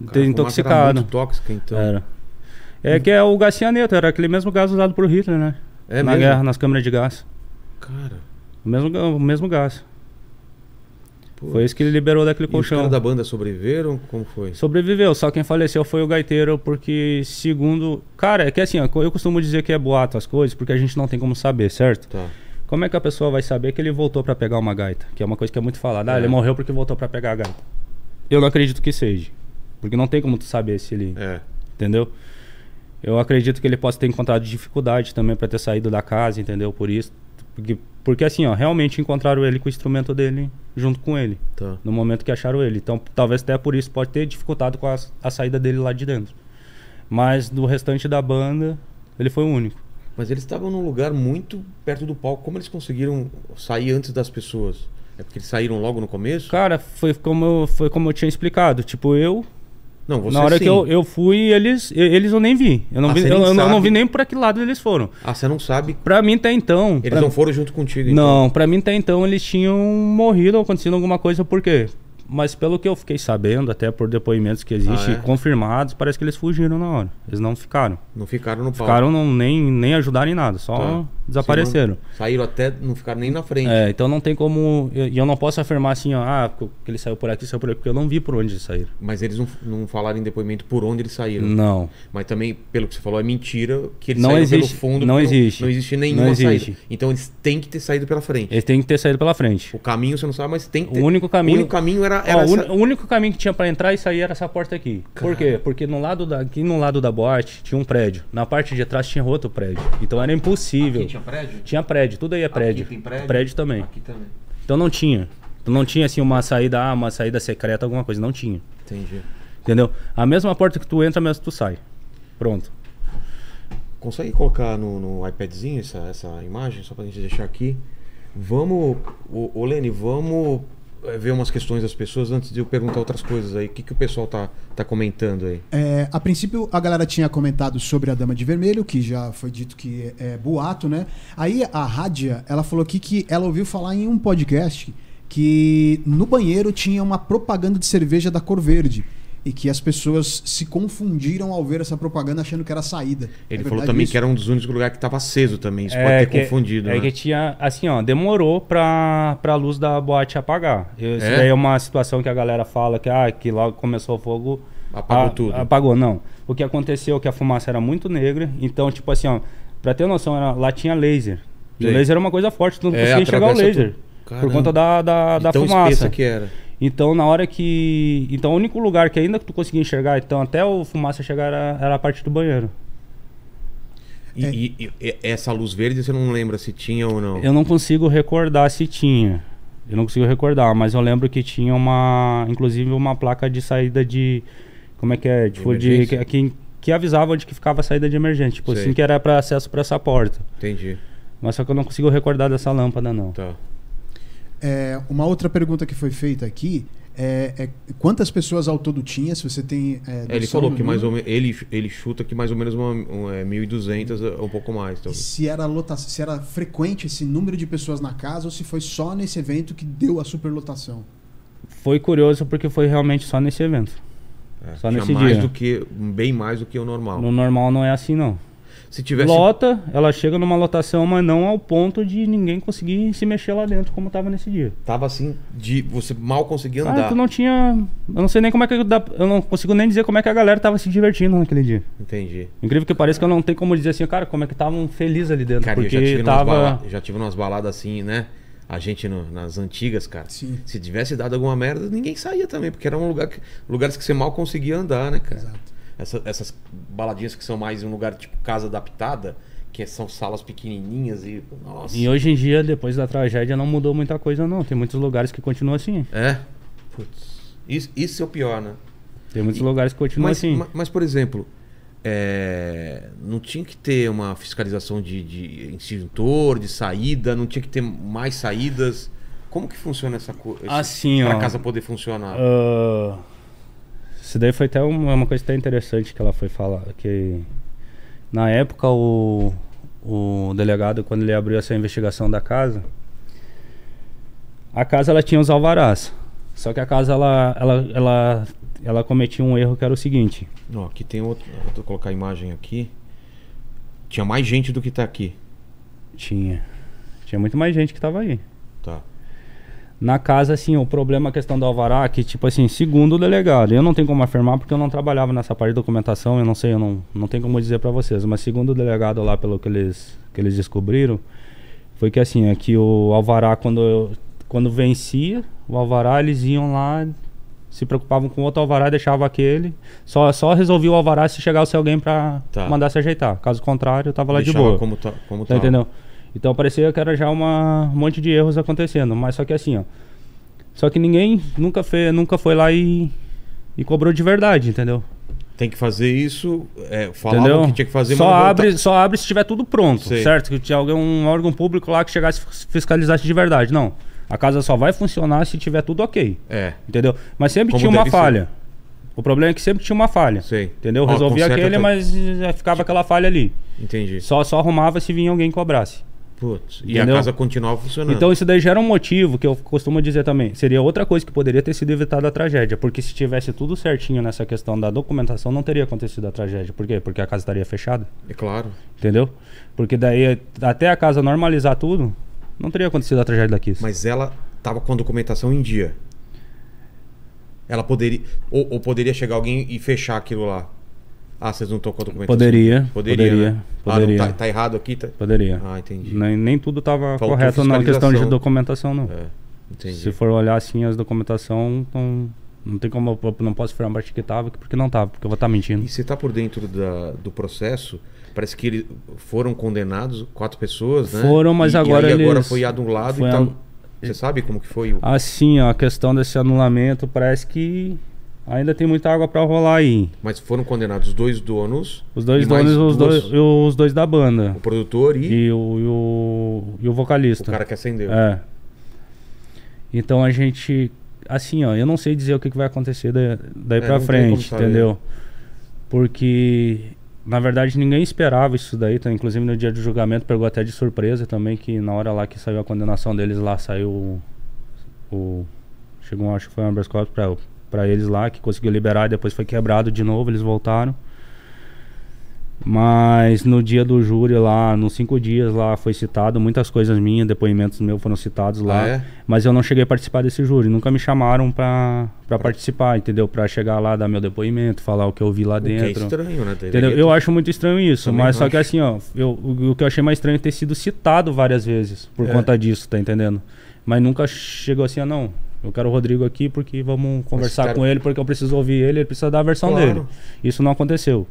fumaça Era intoxicado. muito tóxica, então. Era. É que é o gás cianeto, era aquele mesmo gás usado por Hitler, né? É Na mesmo? guerra, nas câmeras de gás. Cara, O mesmo, o mesmo gás. Foi isso que ele liberou daquele E os colchão. caras da banda sobreviveram? Como foi? Sobreviveu, só quem faleceu foi o gaiteiro, porque segundo. Cara, é que assim, ó, eu costumo dizer que é boato as coisas, porque a gente não tem como saber, certo? Tá. Como é que a pessoa vai saber que ele voltou pra pegar uma gaita? Que é uma coisa que é muito falada. Ah, É. ele morreu porque voltou pra pegar a gaita. Eu não acredito que seja. Porque não tem como tu saber se ele. É. Entendeu? Eu acredito que ele possa ter encontrado dificuldade também pra ter saído da casa, entendeu? Por isso. Porque, porque assim, ó, realmente encontraram ele com o instrumento dele junto com ele. Tá. No momento que acharam ele. Então, talvez até por isso pode ter dificultado com a, a saída dele lá de dentro. Mas do restante da banda, ele foi o único. Mas eles estavam num lugar muito perto do palco. Como eles conseguiram sair antes das pessoas? É porque eles saíram logo no começo? Cara, foi como eu, foi como eu tinha explicado. Tipo, eu. Não, você na hora sim. que eu, eu fui, eles, eles eu nem vi. Eu não, Ah, vi, eu, nem eu não- vi nem por que lado eles foram. Ah, você não sabe. Pra mim, até então. Eles pra- não foram junto contigo, então. Não, pra mim até então eles tinham morrido ou acontecido alguma coisa, por quê? Mas pelo que eu fiquei sabendo, até por depoimentos que existem Ah, é? confirmados, parece que eles fugiram na hora. Eles não ficaram. Não ficaram no palco. Ficaram, não, nem, nem ajudaram em nada, só Tá. Desapareceram. Sim, saíram até, não ficaram nem na frente. É, então não tem como. E eu, eu não posso afirmar assim, ó, ah, que ele saiu por aqui, saiu por aqui, porque eu não vi por onde eles saíram. Mas eles não, não falaram em depoimento por onde eles saíram. Não. Mas também, pelo que você falou, é mentira que eles Não saíram existe- pelo fundo. não existe. Não existe nenhuma Não existe. saída. Então eles têm que ter saído pela frente. Eles têm que ter saído pela frente. O caminho você não sabe, mas tem que ter. O único caminho- O único caminho era, Ó, era o, uni- essa- o único caminho que tinha pra entrar e sair era essa porta aqui. Por quê? Porque no lado da, aqui no lado da boate tinha um prédio. Na parte de trás tinha outro prédio. Então era impossível. Aqui tinha prédio? Tinha prédio, tudo aí é prédio. Aqui tem prédio? também. Aqui também. Então não tinha. Então não tinha assim uma saída, ah, uma saída secreta, alguma coisa. Não tinha. Entendi. Entendeu? A mesma porta que tu entra, mesmo tu sai. Pronto. Consegue colocar no, no iPadzinho essa, essa imagem, só pra gente deixar aqui? Vamos, ô, ô Lene, vamos ver umas questões das pessoas antes de eu perguntar outras coisas aí. O que, que o pessoal tá, tá comentando aí? É, a princípio, a galera tinha comentado sobre a Dama de Vermelho, que já foi dito que é boato, né? Aí a Rádia, ela falou aqui que ela ouviu falar em um podcast que no banheiro tinha uma propaganda de cerveja da cor verde. E que as pessoas se confundiram ao ver essa propaganda achando que era a saída. Ele É falou também isso? que era um dos únicos lugares que estava aceso também. Isso pode ter que, confundido, é né? que tinha, assim, ó, demorou pra, pra luz da boate apagar. Isso É? daí é uma situação que a galera fala que, ah, que logo começou o fogo. Apagou a- tudo. Apagou, não. O que aconteceu é que a fumaça era muito negra, então, tipo assim, ó, pra ter noção, era- lá tinha laser. E o laser era uma coisa forte, tu não É, conseguia enxergar o laser. Por conta da, da, da tão fumaça. que era. Então, na hora que. Então, o único lugar que ainda que tu conseguia enxergar, então, até o fumaça chegar, era, era a parte do banheiro. E, É. e- e- essa luz verde você não lembra se tinha ou não? Eu não consigo recordar se tinha. Eu não consigo recordar, mas eu lembro que tinha uma. Inclusive uma placa de saída de. Como é que é? Tipo, de. emergência? Que, que, que avisava de que ficava a saída de emergente. Tipo Sei. assim, que era para acesso para essa porta. Entendi. Mas só que eu não consigo recordar dessa lâmpada, não. Tá. É, uma outra pergunta que foi feita aqui é, é quantas pessoas ao todo tinha, se você tem. É, É, ele falou que mais ou menos. Ele, ele chuta que mais ou menos uma, um, é, 1.200, um pouco mais. Então. se era lotação, se era frequente esse número de pessoas na casa ou se foi só nesse evento que deu a superlotação. Foi curioso porque foi realmente só nesse evento. É, Só tinha nesse mais dia. do que. Bem mais do que o normal. No normal não é assim, não. Se tivesse. Lota, ela chega numa lotação, mas não ao ponto de ninguém conseguir se mexer lá dentro, como tava nesse dia. Tava assim, de você mal conseguia Ah, andar. tu não tinha. Eu não sei nem como é que. Dá, eu não consigo nem dizer como é que a galera tava se divertindo naquele dia. Entendi. Incrível que pareça que eu não tenho como dizer assim, cara, como é que estavam felizes ali dentro. Cara, eu porque já tive, tava. umas bala- já tive umas baladas assim, né? A gente no- nas antigas, cara. Sim. Se tivesse dado alguma merda, ninguém saía também, porque era um lugar que, lugares que você mal conseguia andar, né, cara? Exato. Essa- essas baladinhas que são mais um lugar tipo casa adaptada, que são salas pequenininhas e. Nossa. E hoje em dia, depois da tragédia, não mudou muita coisa, não. Tem muitos lugares que continuam assim. É? Putz. Isso, isso é o pior, né? Tem muitos lugares que continuam Mas, assim. ma- mas, por exemplo, é, não tinha que ter uma fiscalização de, de extintor, de saída, não tinha que ter mais saídas. Como que funciona essa coisa? Assim, Pra ó. casa poder funcionar. Ah, isso daí foi até uma, uma coisa até interessante que ela foi falar. Que na época o, o delegado, quando ele abriu essa investigação da casa, a casa ela tinha os alvarás. Só que a casa ela, ela, ela, ela cometia um erro que era o seguinte. Ó, aqui tem outro. Vou colocar a imagem aqui. Tinha mais gente do que tá aqui. Tinha. Tinha muito mais gente que tava aí. Tá. Na casa, assim, o problema, a questão do alvará, que, tipo assim, segundo o delegado, eu não tenho como afirmar porque eu não trabalhava nessa parte de documentação, eu não sei, eu não, não tenho como dizer pra vocês, mas segundo o delegado lá, pelo que eles, que eles descobriram, foi que, assim, é que o alvará, quando, eu- quando vencia, o alvará, eles iam lá, se preocupavam com outro alvará e deixavam aquele, só, só resolvia o alvará se chegasse alguém pra Tá. mandar se ajeitar. Caso contrário, eu tava lá de Deixava boa. como tá, como Tá entendendo? Então parecia que era já uma, um monte de erros acontecendo, mas só que assim, ó. Só que ninguém nunca, fez, nunca foi lá e, e cobrou de verdade, entendeu? Tem que fazer isso, é, falavam que tinha que fazer, só abre, volta- só abre se tiver tudo pronto, Sei. certo? Que tinha alguém, um órgão público lá que chegasse e fiscalizasse de verdade. Não. A casa só vai funcionar se tiver tudo ok. É, Entendeu? Mas sempre Como tinha uma deve ser. falha. O problema é que sempre tinha uma falha. sei. Entendeu? Ó, Resolvia aquele, tá- mas já ficava aquela falha ali. Entendi. Só, só arrumava se vinha alguém que cobrasse. Putz, e a casa continuava funcionando. Então isso daí gera um motivo que eu costumo dizer também. Seria outra coisa que poderia ter sido evitada a tragédia. Porque se tivesse tudo certinho nessa questão da documentação, não teria acontecido a tragédia. Por quê? Porque a casa estaria fechada. É claro. Entendeu? Porque daí, até a casa normalizar tudo, não teria acontecido a tragédia daqui. Mas ela tava com a documentação em dia. Ela poderia. Ou, ou poderia chegar alguém e fechar aquilo lá. Ah, vocês não estão com a documentação? Poderia, Poderia. poderia, né? poderia. Ah, não, tá, tá errado aqui? Tá... Poderia. Ah, entendi. Nem, nem tudo estava correto na questão de documentação, não. É, entendi. Se for olhar assim as documentação, não, não tem como eu não posso afirmar que estava, porque não estava, porque eu vou estar mentindo. E você tá por dentro da- do processo? Parece que eles foram condenados, quatro pessoas, né? Foram, mas E- agora e aí agora eles- foi anulado foi e tal. anu- Você sabe como que foi? o- Assim, ó, a questão desse anulamento parece que ainda tem muita água pra rolar aí. Mas foram condenados os dois donos, Os dois donos, os dois, e os dois da banda. o produtor e, E o, e o, e o o vocalista. cara que acendeu. É. Então a gente. Assim, ó, eu não sei dizer o que, que vai acontecer daí, daí É, pra frente, entendeu? Porque, na verdade, ninguém esperava isso daí. Tá? Inclusive no dia do julgamento pegou até de surpresa também, que na hora lá que saiu a condenação deles lá, saiu o. o chegou, acho que foi um habeas corpus pra, pra eles lá, que conseguiu liberar e depois foi quebrado de novo, eles voltaram. Mas no dia do júri lá, nos cinco dias lá, foi citado muitas coisas minhas, depoimentos meus foram citados lá. Ah, é? Mas eu não cheguei a participar desse júri, nunca me chamaram pra, pra participar, entendeu? Pra chegar lá, dar meu depoimento, falar o que eu vi lá O que é dentro. estranho, né? Entendeu? Eu acho muito estranho isso, Também mas só acho. que assim, ó, eu, o, o que eu achei mais estranho é ter sido citado várias vezes por É. conta disso, tá entendendo? Mas nunca chegou assim, ah, não. Eu quero o Rodrigo aqui porque vamos conversar citaram- com ele, porque eu preciso ouvir ele, ele precisa dar a versão Claro. dele. Isso não aconteceu.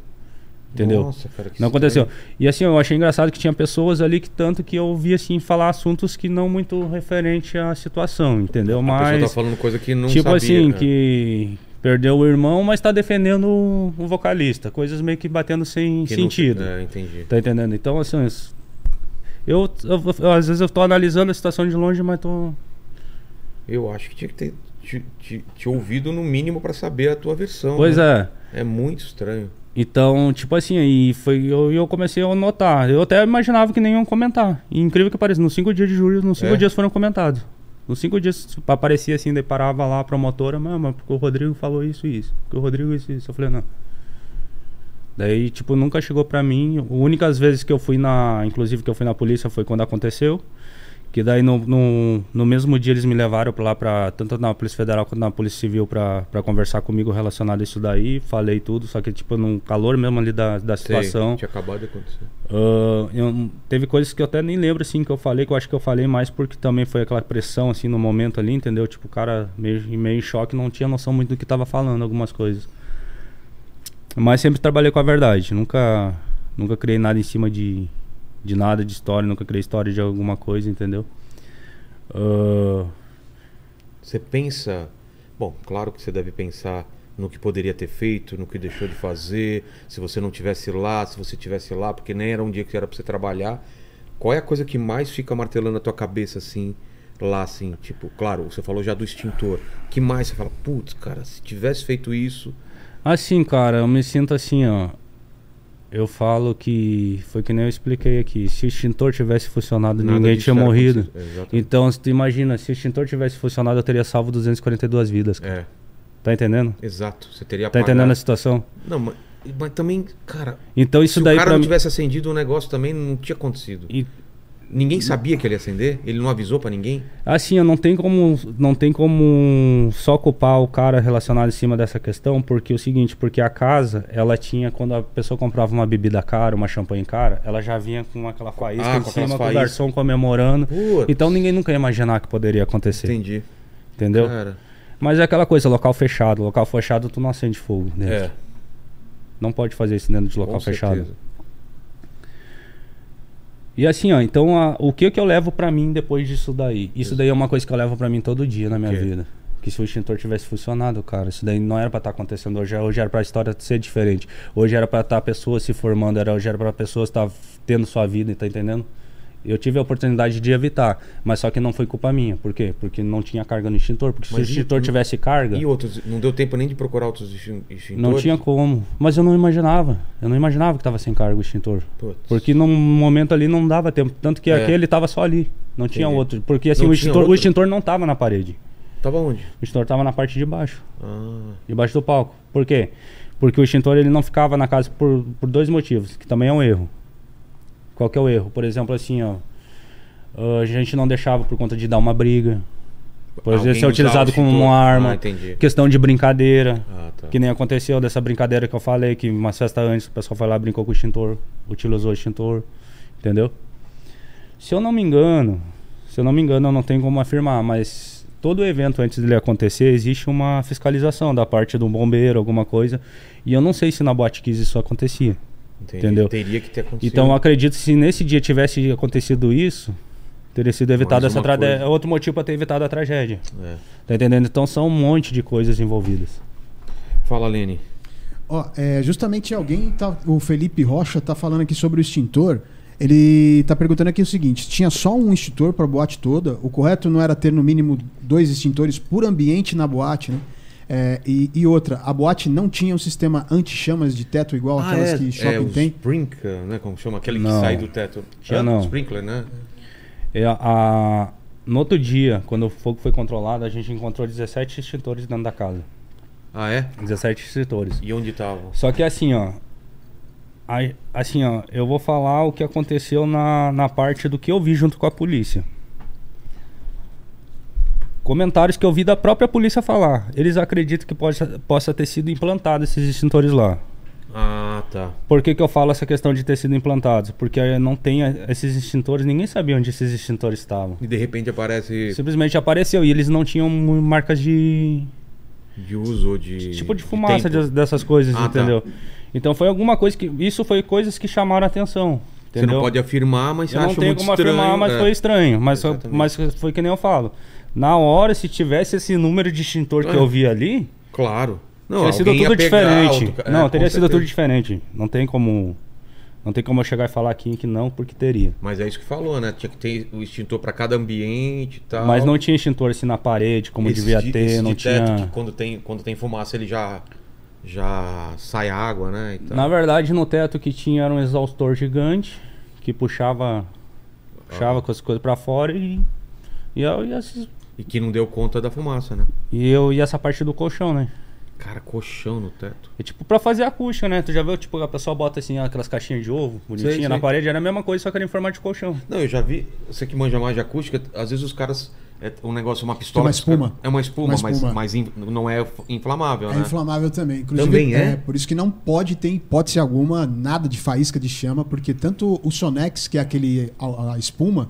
Entendeu? Nossa, cara, que Não aconteceu. estranho. E assim, eu achei engraçado que tinha pessoas ali que tanto que eu ouvi assim falar assuntos que não muito referente à situação, entendeu? A pessoa Mas tá falando coisa que não tipo sabia. assim, né? que perdeu o irmão, mas tá defendendo o vocalista, coisas meio que batendo sem Que não- sentido. É, entendi. Tá entendendo? Então, assim, eu, eu- eu- às vezes eu tô analisando a situação de longe, mas tô Eu acho que tinha que ter te, te- te ouvido no mínimo pra saber a tua versão. Pois né? é. É muito estranho. Então, tipo assim, aí foi eu, eu comecei a notar. Eu até imaginava que nem iam comentar. E incrível que pareça, nos cinco dias de júri, nos cinco É? dias foram comentados. Nos cinco dias aparecia assim, daí parava lá a promotora, mas, porque o Rodrigo falou isso e isso. Porque o Rodrigo isso e isso. Eu falei, não. Daí, tipo, nunca chegou pra mim. Únicas vezes que eu fui na. Inclusive que eu fui na polícia foi quando aconteceu. Que daí no, no, no mesmo dia eles me levaram pra lá pra. Tanto na Polícia Federal quanto na Polícia Civil pra, pra conversar comigo relacionado a isso daí. Falei tudo, só que tipo, no calor mesmo ali da, da Sei, situação. tinha acabado de acontecer. Ah, eu- teve coisas que eu até nem lembro assim que eu falei, que eu acho que eu falei mais porque também foi aquela pressão assim no momento ali, entendeu? Tipo, o cara meio, meio em choque, não tinha noção muito do que tava falando, algumas coisas. Mas sempre trabalhei com a verdade, nunca nunca criei nada em cima de, de nada de história, nunca criei história de alguma coisa, entendeu? Ah, Você pensa. Bom, claro que você deve pensar no que poderia ter feito, no que deixou de fazer, se você não tivesse lá, se você tivesse lá, porque nem era um dia que era pra você trabalhar. Qual é a coisa que mais fica martelando na tua cabeça assim, lá assim, tipo, claro, você falou já do extintor. Que mais você fala, putz, cara, se tivesse feito isso, Assim, cara, eu me sinto assim, ó. Eu falo que foi que nem eu expliquei aqui. Se o extintor tivesse funcionado, nada ninguém tinha morrido. Então, tu imagina, se o extintor tivesse funcionado, eu teria salvo 242 vidas. cara. É, Tá entendendo? exato. Você teria Tá apagado. entendendo a situação? Não, mas, mas também, cara, Então isso se daí o cara pra não mim. tivesse acendido o negócio também não tinha acontecido. E- Ninguém sabia que ele ia acender? Ele não avisou pra ninguém? Assim, ó, não tem como não tem como só culpar o cara relacionado em cima dessa questão, porque é o seguinte, porque a casa, ela tinha quando a pessoa comprava uma bebida cara, uma champanhe cara, ela já vinha com aquela faísca Ah, em com cima com o garçom comemorando. Putz. Então ninguém nunca ia imaginar que poderia acontecer, Entendi. entendeu? Cara, Mas é aquela coisa, local fechado, local fechado tu não acende fogo dentro. é. Não pode fazer isso dentro de local com fechado. certeza. E assim, ó, então a- o que que eu levo pra mim depois disso daí? Isso daí é uma coisa que eu levo pra mim todo dia na minha quê? vida. Que se o extintor tivesse funcionado, cara, isso daí não era pra estar acontecendo hoje. Hoje era pra história ser diferente. Hoje era pra estar a pessoa se formando, era, hoje era pra pessoa estar tendo sua vida, tá entendendo? Eu tive a oportunidade de evitar, mas só que não foi culpa minha. Por quê? Porque não tinha carga no extintor. Porque se Mas o e- extintor tivesse carga, E outros, não deu tempo nem de procurar outros extin- extintores? não tinha como. Mas eu não imaginava. Eu não imaginava que tava sem carga o extintor. Putz. Porque num momento ali não dava tempo. Tanto que É. aquele tava só ali. Não tinha Entendi. outro. Porque assim, Não o tinha extintor, outro? o extintor não tava na parede. Tava onde? O extintor tava na parte de baixo. Ah, Debaixo do palco. Por quê? Porque o extintor ele não ficava na casa por, por dois motivos, que também é um erro. Qual que é o erro? Por exemplo, assim, ó. A gente não deixava por conta de dar uma briga. Por Alguém exemplo, ser utilizado como uma arma. Ah, entendi. Questão de brincadeira. Ah, tá. Que nem aconteceu dessa brincadeira que eu falei, que umas festas antes o pessoal foi lá, brincou com o extintor, utilizou o extintor, entendeu? Se eu não me engano, se eu não me engano, eu não tenho como afirmar, mas todo evento antes dele acontecer, existe uma fiscalização da parte do bombeiro, alguma coisa, e eu não sei se na Boate Kiss isso acontecia. Entendi. entendeu? Teria que ter acontecido. Então eu acredito que se nesse dia tivesse acontecido isso, teria sido evitado Mais essa tragédia. coisa. Outro motivo para ter evitado a tragédia. É. Tá entendendo? Então são um monte de coisas envolvidas. Fala, Lene. Ó, é, justamente alguém, tá, o Felipe Rocha tá falando aqui sobre o extintor. Ele tá perguntando aqui o seguinte: tinha só um extintor para a boate toda? O correto não era ter no mínimo dois extintores por ambiente na boate, né? É, e, e outra, a boate não tinha um sistema anti-chamas de teto igual aquelas que shopping é, o tem? Sprinkler, né? Como chama? Aquele que Não. sai do teto. Tinha Ah, não. Sprinkler, né? É, a, no outro dia, quando o fogo foi controlado, a gente encontrou 17 extintores dentro da casa. Ah, é? 17 extintores. E onde estavam? Só que assim, ó. a- Assim, ó, eu vou falar o que aconteceu na, na parte do que eu vi junto com a polícia. Comentários que eu vi da própria polícia falar. Eles acreditam que possa, possa ter sido implantado esses extintores lá. Ah, tá. Por que, que eu falo essa questão de ter sido implantados? Porque não tem esses extintores, ninguém sabia onde esses extintores estavam. E de repente aparece Simplesmente apareceu e eles não tinham marcas de. de uso de. tipo de fumaça tempo. de- dessas coisas, Ah, tá. entendeu? Então foi alguma coisa que. Isso foi coisas que chamaram a atenção. Você Entendeu? não pode afirmar, mas você eu não acha tenho muito como estranho. afirmar, mas é. foi estranho. Mas, Exatamente. mas foi que nem eu falo. Na hora, se tivesse esse número de extintor que É. eu vi ali, Claro. Não, teria sido tudo diferente. outro é, não, teria sido certeza. tudo diferente. Não tem como. Não tem como eu chegar e falar aqui que não, porque teria. Mas é isso que falou, né? Tinha que ter o extintor pra cada ambiente e tal. Mas não tinha extintor assim na parede, como Esses devia de- ter, não de teto tinha. que quando tem, quando tem fumaça ele já, já sai água, né? Na verdade, no teto que tinha era um exaustor gigante que puxava, puxava com as coisas pra fora e e, e, esses- E que não deu conta da fumaça, né? e eu e essa parte do colchão, né? Cara, colchão no teto. E tipo, pra fazer acústica, né? Tu já viu, tipo, a pessoa bota assim aquelas caixinhas de ovo bonitinha Sei, na sei. parede, era a mesma coisa, só que era em formato de colchão. Não, eu já vi, você que manja mais de acústica, às vezes os caras. É um negócio, uma pistola. uma os caras- espuma. É uma espuma, Uma espuma. mas, mas in- não é inflamável, É né? inflamável também. Inclusive, Também é? Por isso que não pode ter hipótese alguma nada de faísca de chama, porque tanto o Sonex, que é aquele a, a espuma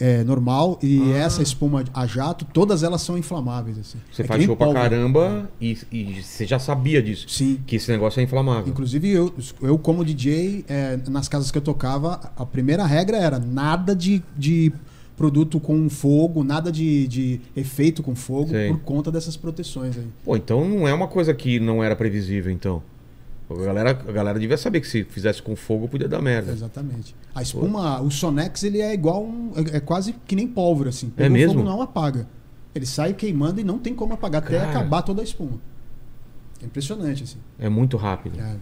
é, normal, e Ah. essa espuma a jato, todas elas são inflamáveis. Assim. Você É faz show pra pólvora. caramba e, e você já sabia disso. Sim. Que esse negócio é inflamável. Inclusive, eu, eu como DJ, é, nas casas que eu tocava, a primeira regra era nada de, de produto com fogo, nada de, de efeito com fogo, Sei. por conta dessas proteções aí. Pô, então não é uma coisa que não era previsível, então. A galera, a galera devia saber que se fizesse com fogo podia dar merda. Exatamente. A espuma, o Sonex, ele é igual um, é, é quase que nem pólvora assim. Pegou mesmo? fogo não apaga. Ele sai queimando e não tem como apagar até Cara. acabar toda a espuma. É impressionante assim. É muito rápido. É.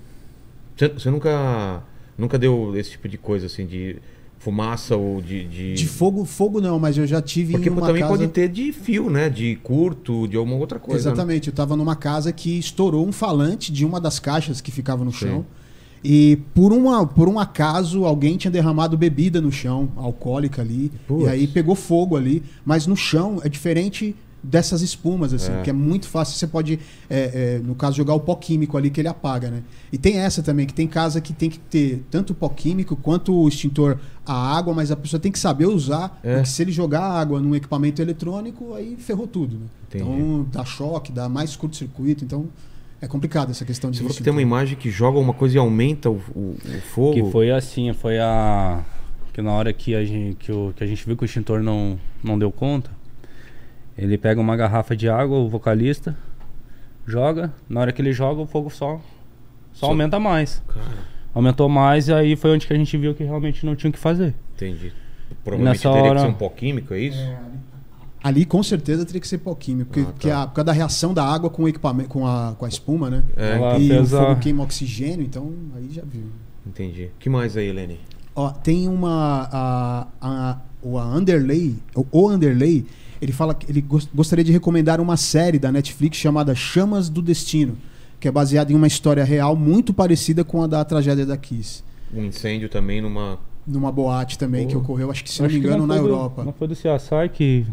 Você, você nunca, nunca deu esse tipo de coisa, assim, de fumaça ou de. De, De fogo, fogo não, mas eu já tive Porque também casa... pode ter de fio, né? De curto, de alguma outra coisa. né? Exatamente. Eu tava numa casa que estourou um falante de uma das caixas que ficava no chão. E por, uma, por um acaso, alguém tinha derramado bebida no chão, alcoólica ali. Putz. E aí pegou fogo ali. Mas no chão é diferente dessas espumas, assim, É. que é muito fácil. Você pode, é, é, no caso, jogar o pó químico ali que ele apaga, né? E tem essa também, que tem casa que tem que ter tanto o pó químico quanto o extintor a água, mas a pessoa tem que saber usar. É. Porque se ele jogar água num equipamento eletrônico, aí ferrou tudo, né? Entendi. Então dá choque, dá mais curto-circuito. Então é complicado essa questão de Você falou que extintor. tem uma imagem que joga uma coisa e aumenta o, o- o fogo. Que foi assim, foi a. Que na hora que a gente, que o, que a gente viu que o extintor não, não deu conta, ele pega uma garrafa de água, o vocalista, joga, na hora que ele joga, o fogo só, só, Só- aumenta mais. Cara, Aumentou mais e aí foi onde que a gente viu que realmente não tinha o que fazer. entendi. Provavelmente Nessa teria que hora- ser um pó químico, é isso? Ali com certeza teria que ser pó químico, porque, Ah, tá. porque a- por causa da reação da água com o equipamento, com a, com a espuma, né? É, Ela e o fez a- fogo queima oxigênio, então aí já viu. entendi. O que mais aí, Helene? Ó, tem uma. A, a, o a Underlay, o, o Underlay, ele fala que ele gos- gostaria de recomendar uma série da Netflix chamada Chamas do Destino, que é baseada em uma história real muito parecida com a da tragédia da Kiss. Um incêndio também numa. Numa boate também que Boa. ocorreu, acho que se não Acho me que engano, na foi do- Europa. não foi do CSI que.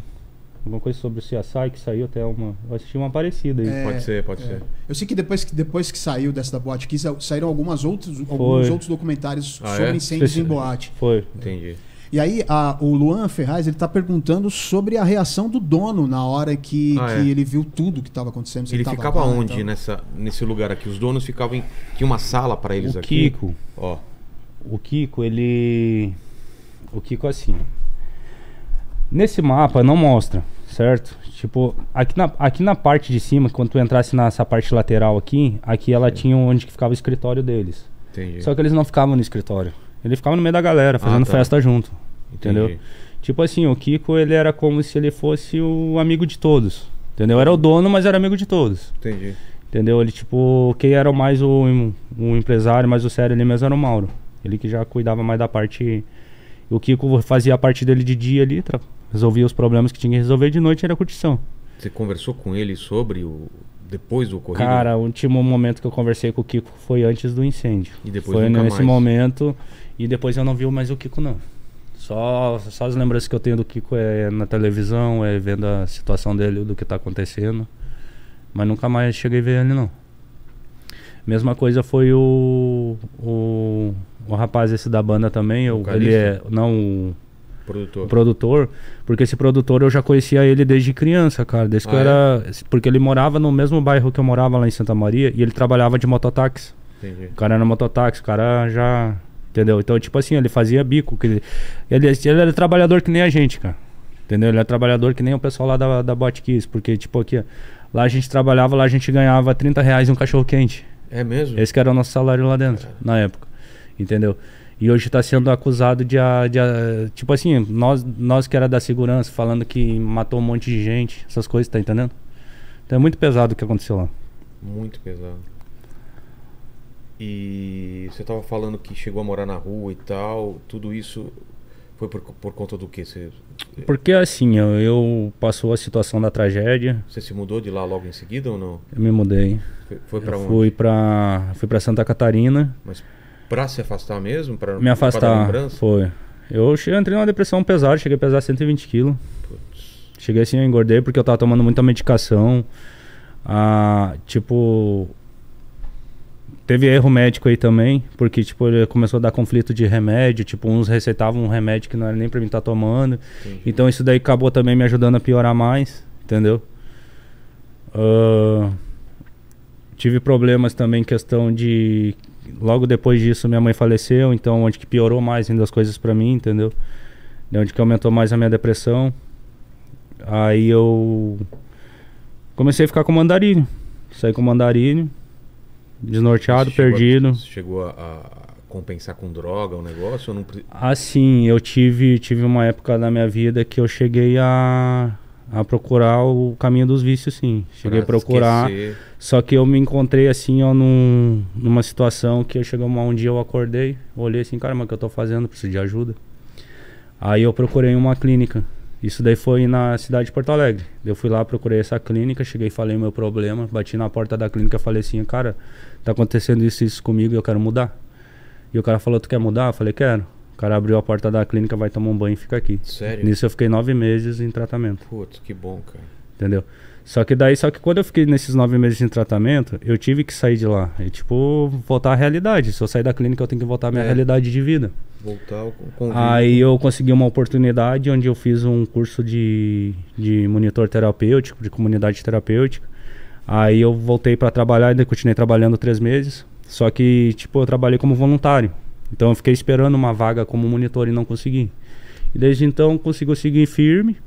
Alguma coisa sobre o CSI que saiu até uma. Eu assisti uma parecida aí. É, pode ser, pode é. ser. Eu sei que depois que, depois que saiu dessa da boate Kiss, saíram algumas outros, alguns outros documentários Ah, sobre é? incêndios em boate. Foi. Entendi. E aí, a- o Luan Ferraz, ele tá perguntando sobre a reação do dono na hora que, Ah, que é. ele viu tudo que estava acontecendo. Ele tava ficava lá e onde tal. nessa, nesse lugar aqui? Os donos ficavam em. Tinha uma sala pra eles O aqui. Kiko. Ó. O Kiko, ele. O Kiko, assim. Nesse mapa não mostra, certo? Tipo, aqui na, aqui na parte de cima, quando tu entrasse nessa parte lateral aqui, aqui ela tinha onde que ficava o escritório deles. Entendi. Só que eles não ficavam no escritório. Ele ficava no meio da galera, fazendo tá. festa junto. Entendeu? Entendi. Tipo assim, o Kiko, ele era como se ele fosse o amigo de todos. Entendeu? Era o dono, mas era amigo de todos. Entendi. Entendeu? Ele, tipo, quem era mais o, o empresário, mais o sério ali mesmo era o Mauro. Ele que já cuidava mais da parte. O Kiko fazia a parte dele de dia ali, resolvia os problemas que tinha que resolver de noite, era curtição. Você conversou com ele sobre o. Depois do ocorrido? Cara, o último momento que eu conversei com o Kiko foi antes do incêndio. E depois foi nesse mais. momento. E depois eu não vi mais o Kiko, não. Só, só as lembranças que eu tenho do Kiko é na televisão, é vendo a situação dele, do que tá acontecendo. Mas nunca mais cheguei a ver ele, não. Mesma coisa foi o. O, o rapaz esse da banda também. Eu, ele é. Não, o, produtor. o produtor. Porque esse produtor eu já conhecia ele desde criança, cara. Desde que Ah, eu era. Porque ele morava no mesmo bairro que eu morava lá em Santa Maria e ele trabalhava de mototáxi. Entendi. O cara era mototáxi, o cara já. Entendeu? Então, tipo assim, ele fazia bico. Ele, ele, ele era trabalhador que nem a gente, cara. Entendeu? Ele era trabalhador que nem o pessoal lá da, da Botkiss. Porque, tipo, aqui, lá a gente trabalhava, lá a gente ganhava 30 reais um cachorro quente. É mesmo? Esse que era o nosso salário lá dentro, na época. Entendeu? E hoje tá sendo acusado de, a- de a- tipo assim, nós, nós que era da segurança, falando que matou um monte de gente, essas coisas, tá entendendo? Então é muito pesado o que aconteceu lá. Muito pesado. E você tava falando que chegou a morar na rua e tal. Tudo isso foi por, por conta do que? Você, Porque assim, eu, eu passou a situação da tragédia, você se mudou de lá logo em seguida ou não? eu me mudei. Foi, foi pra onde? fui pra, fui pra Santa Catarina, Mas pra se afastar mesmo? Pra, me afastar. Foi. Eu che- entrei numa depressão pesada, cheguei a pesar 120 quilos. Cheguei assim, eu engordei porque eu tava tomando muita medicação. Ah, tipo. Teve erro médico aí também, porque tipo, ele começou a dar conflito de remédio, tipo, uns receitavam um remédio que não era nem pra mim estar tomando. Entendi. Então isso daí acabou também me ajudando a piorar mais, entendeu? Ah, tive problemas também em questão de logo depois disso minha mãe faleceu, então onde que piorou mais ainda as coisas pra mim, entendeu? De onde que aumentou mais a minha depressão. Aí eu comecei a ficar com mandarim. Saí com mandarim, desnorteado, chegou a- perdido. você chegou a, a compensar com droga o negócio? Ou não, pre- Assim, eu tive, tive uma época da minha vida que eu cheguei a, a procurar o caminho dos vícios, sim. Cheguei a pra procurar. esquecer? Só que eu me encontrei assim, ó, num, numa situação que eu chegou uma, um dia eu acordei, olhei assim, cara, mas o que eu tô fazendo? Preciso de ajuda. Aí eu procurei uma clínica. Isso daí foi na cidade de Porto Alegre. Eu fui lá, procurei essa clínica, cheguei falei meu problema, bati na porta da clínica falei assim, cara, tá acontecendo isso e isso comigo e eu quero mudar. E o cara falou, tu quer mudar? Eu falei, quero. O cara abriu a porta da clínica, vai tomar um banho e fica aqui. Sério? Nisso eu fiquei nove meses em tratamento, Putz, que bom, cara. entendeu? Só que daí, só que quando eu fiquei nesses nove meses em tratamento, eu tive que sair de lá. E tipo, voltar à realidade. Se eu sair da clínica, eu tenho que voltar à minha É. realidade de vida. Voltar ao convívio. Aí eu consegui uma oportunidade onde eu fiz um curso de, de monitor terapêutico, de comunidade terapêutica. Aí eu voltei para trabalhar, ainda continuei trabalhando três meses. Só que, tipo, eu trabalhei como voluntário. Então eu fiquei esperando uma vaga como monitor e não consegui. E desde então consigo seguir firme.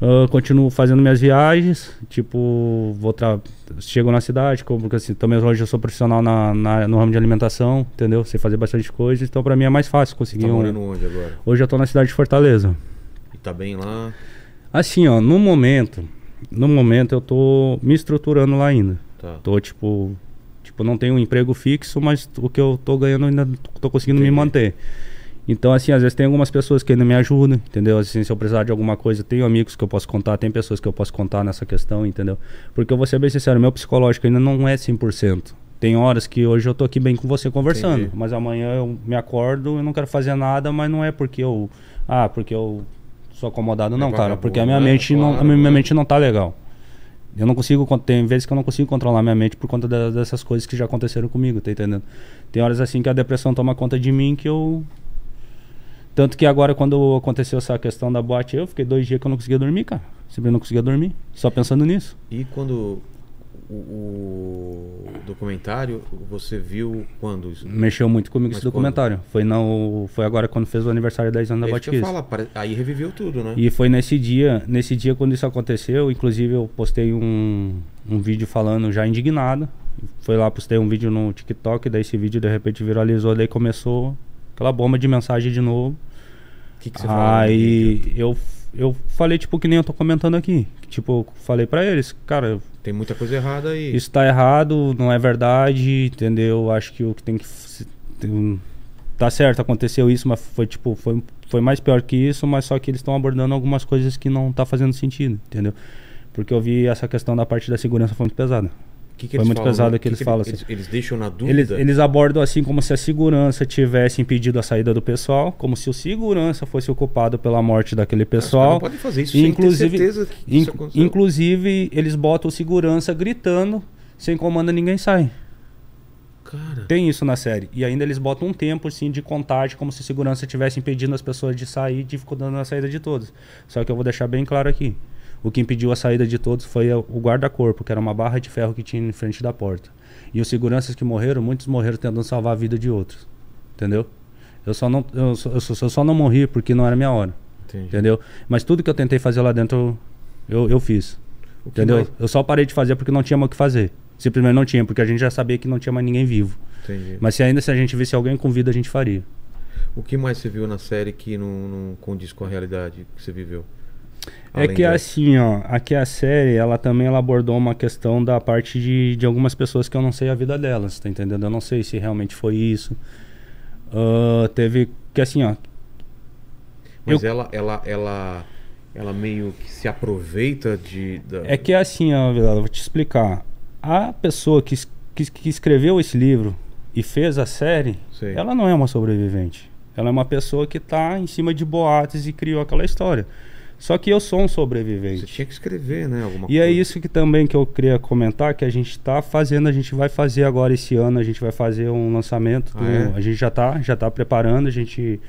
Ah, continuo fazendo minhas viagens, tipo, vou tra... chego na cidade, como porque assim, também hoje eu sou profissional na, na- no ramo de alimentação, entendeu? Sei fazer bastante coisa, então pra mim é mais fácil conseguir Tá um... morando onde agora? Hoje eu tô na cidade de Fortaleza. E tá bem lá? Assim, ó, no momento, no momento eu tô me estruturando lá ainda. Tá. Tô tipo, tipo não tenho um emprego fixo, mas o que eu tô ganhando ainda tô conseguindo me Entendi. manter. Então, assim, às vezes tem algumas pessoas que ainda me ajudam, entendeu? Assim, se eu precisar de alguma coisa, tenho amigos que eu posso contar, tem pessoas que eu posso contar nessa questão, entendeu? Porque eu vou ser bem sincero, meu psicológico ainda não é 100%. Tem horas que hoje eu tô aqui bem com você conversando, Entendi. mas amanhã eu me acordo e não quero fazer nada, mas não é porque eu, ah, porque eu sou acomodado não, cara, porque a minha vagabundo, né? mente não, a Claro, minha né? mente não tá legal. Eu não consigo, con- tem vezes que eu não consigo controlar minha mente por conta da- dessas coisas que já aconteceram comigo, tá entendendo? Tem horas assim que a depressão toma conta de mim que eu. Tanto que agora, quando aconteceu essa questão da boate, eu fiquei dois dias que eu não conseguia dormir, cara. Simplesmente não conseguia dormir, só pensando nisso. E quando o, o documentário, você viu quando isso? Mexeu muito comigo Mas esse documentário. Foi, no, foi agora quando fez o aniversário de 10 anos da É falo, pare- aí reviveu tudo, né? E foi nesse dia, nesse dia quando isso aconteceu, inclusive eu postei um, um vídeo falando já indignado. Foi lá, postei um vídeo no TikTok, daí esse vídeo de repente viralizou, daí começou aquela bomba de mensagem de novo. O que, que você falou? Aí eu, eu falei, tipo, que nem eu tô comentando aqui. Tipo, eu falei pra eles, cara, Tem muita coisa errada aí. isso tá errado, não é verdade, entendeu? Acho que o que tem que. tem- Tá certo, aconteceu isso, mas foi tipo, foi, foi mais pior que isso, mas só que eles estão abordando algumas coisas que não tá fazendo sentido, entendeu? Porque eu vi essa questão da parte da segurança foi muito pesada. O que que foi eles muito falam, pesado né? que eles ele- falam, assim. Eles, eles deixam na dúvida. Eles, eles abordam assim como se a segurança tivesse impedido a saída do pessoal, como se o segurança fosse o culpado pela morte daquele pessoal. não podem fazer isso inclusive, sem certeza que in- isso inclusive, eles botam o segurança gritando, sem comando ninguém sai. Cara, Tem isso na série. E ainda eles botam um tempo assim de contagem, como se a segurança tivesse impedindo as pessoas de sair e dificultando a saída de todos. Só que eu vou deixar bem claro aqui. O que impediu a saída de todos foi o guarda-corpo, que era uma barra de ferro que tinha em frente da porta. E os seguranças que morreram, muitos morreram tentando salvar a vida de outros. Entendeu? Eu só não, eu só, eu só- eu só não morri porque não era minha hora. entendi. Entendeu? Mas tudo que eu tentei fazer lá dentro, eu, eu fiz. Entendeu? mais- Eu só parei de fazer porque não tinha mais o que fazer. Simplesmente não tinha, porque a gente já sabia que não tinha mais ninguém vivo. Entendi. Mas se ainda se a gente visse alguém com vida, a gente faria. O que mais você viu na série que não, não condiz com a realidade que você viveu? É que assim, ó, aqui a série, ela também ela abordou uma questão da parte de, de algumas pessoas que eu não sei a vida delas, tá entendendo? Eu não sei se realmente foi isso. Ah, teve que assim, ó, Mas eu- ela, ela, ela, ela meio que se aproveita de. Da... É que assim, ó, Vilela, vou te explicar. A pessoa que, que, que escreveu esse livro e fez a série, Sei. ela não é uma sobrevivente. Ela é uma pessoa que tá em cima de boates e criou aquela história. Só que eu sou um Você sobrevivente. tinha que escrever, né? Alguma E coisa. é isso que também que eu queria comentar, que a gente está fazendo, a gente vai fazer agora esse ano, a gente vai fazer um lançamento, Ah, do- é? a gente já tá, já tá preparando, a gente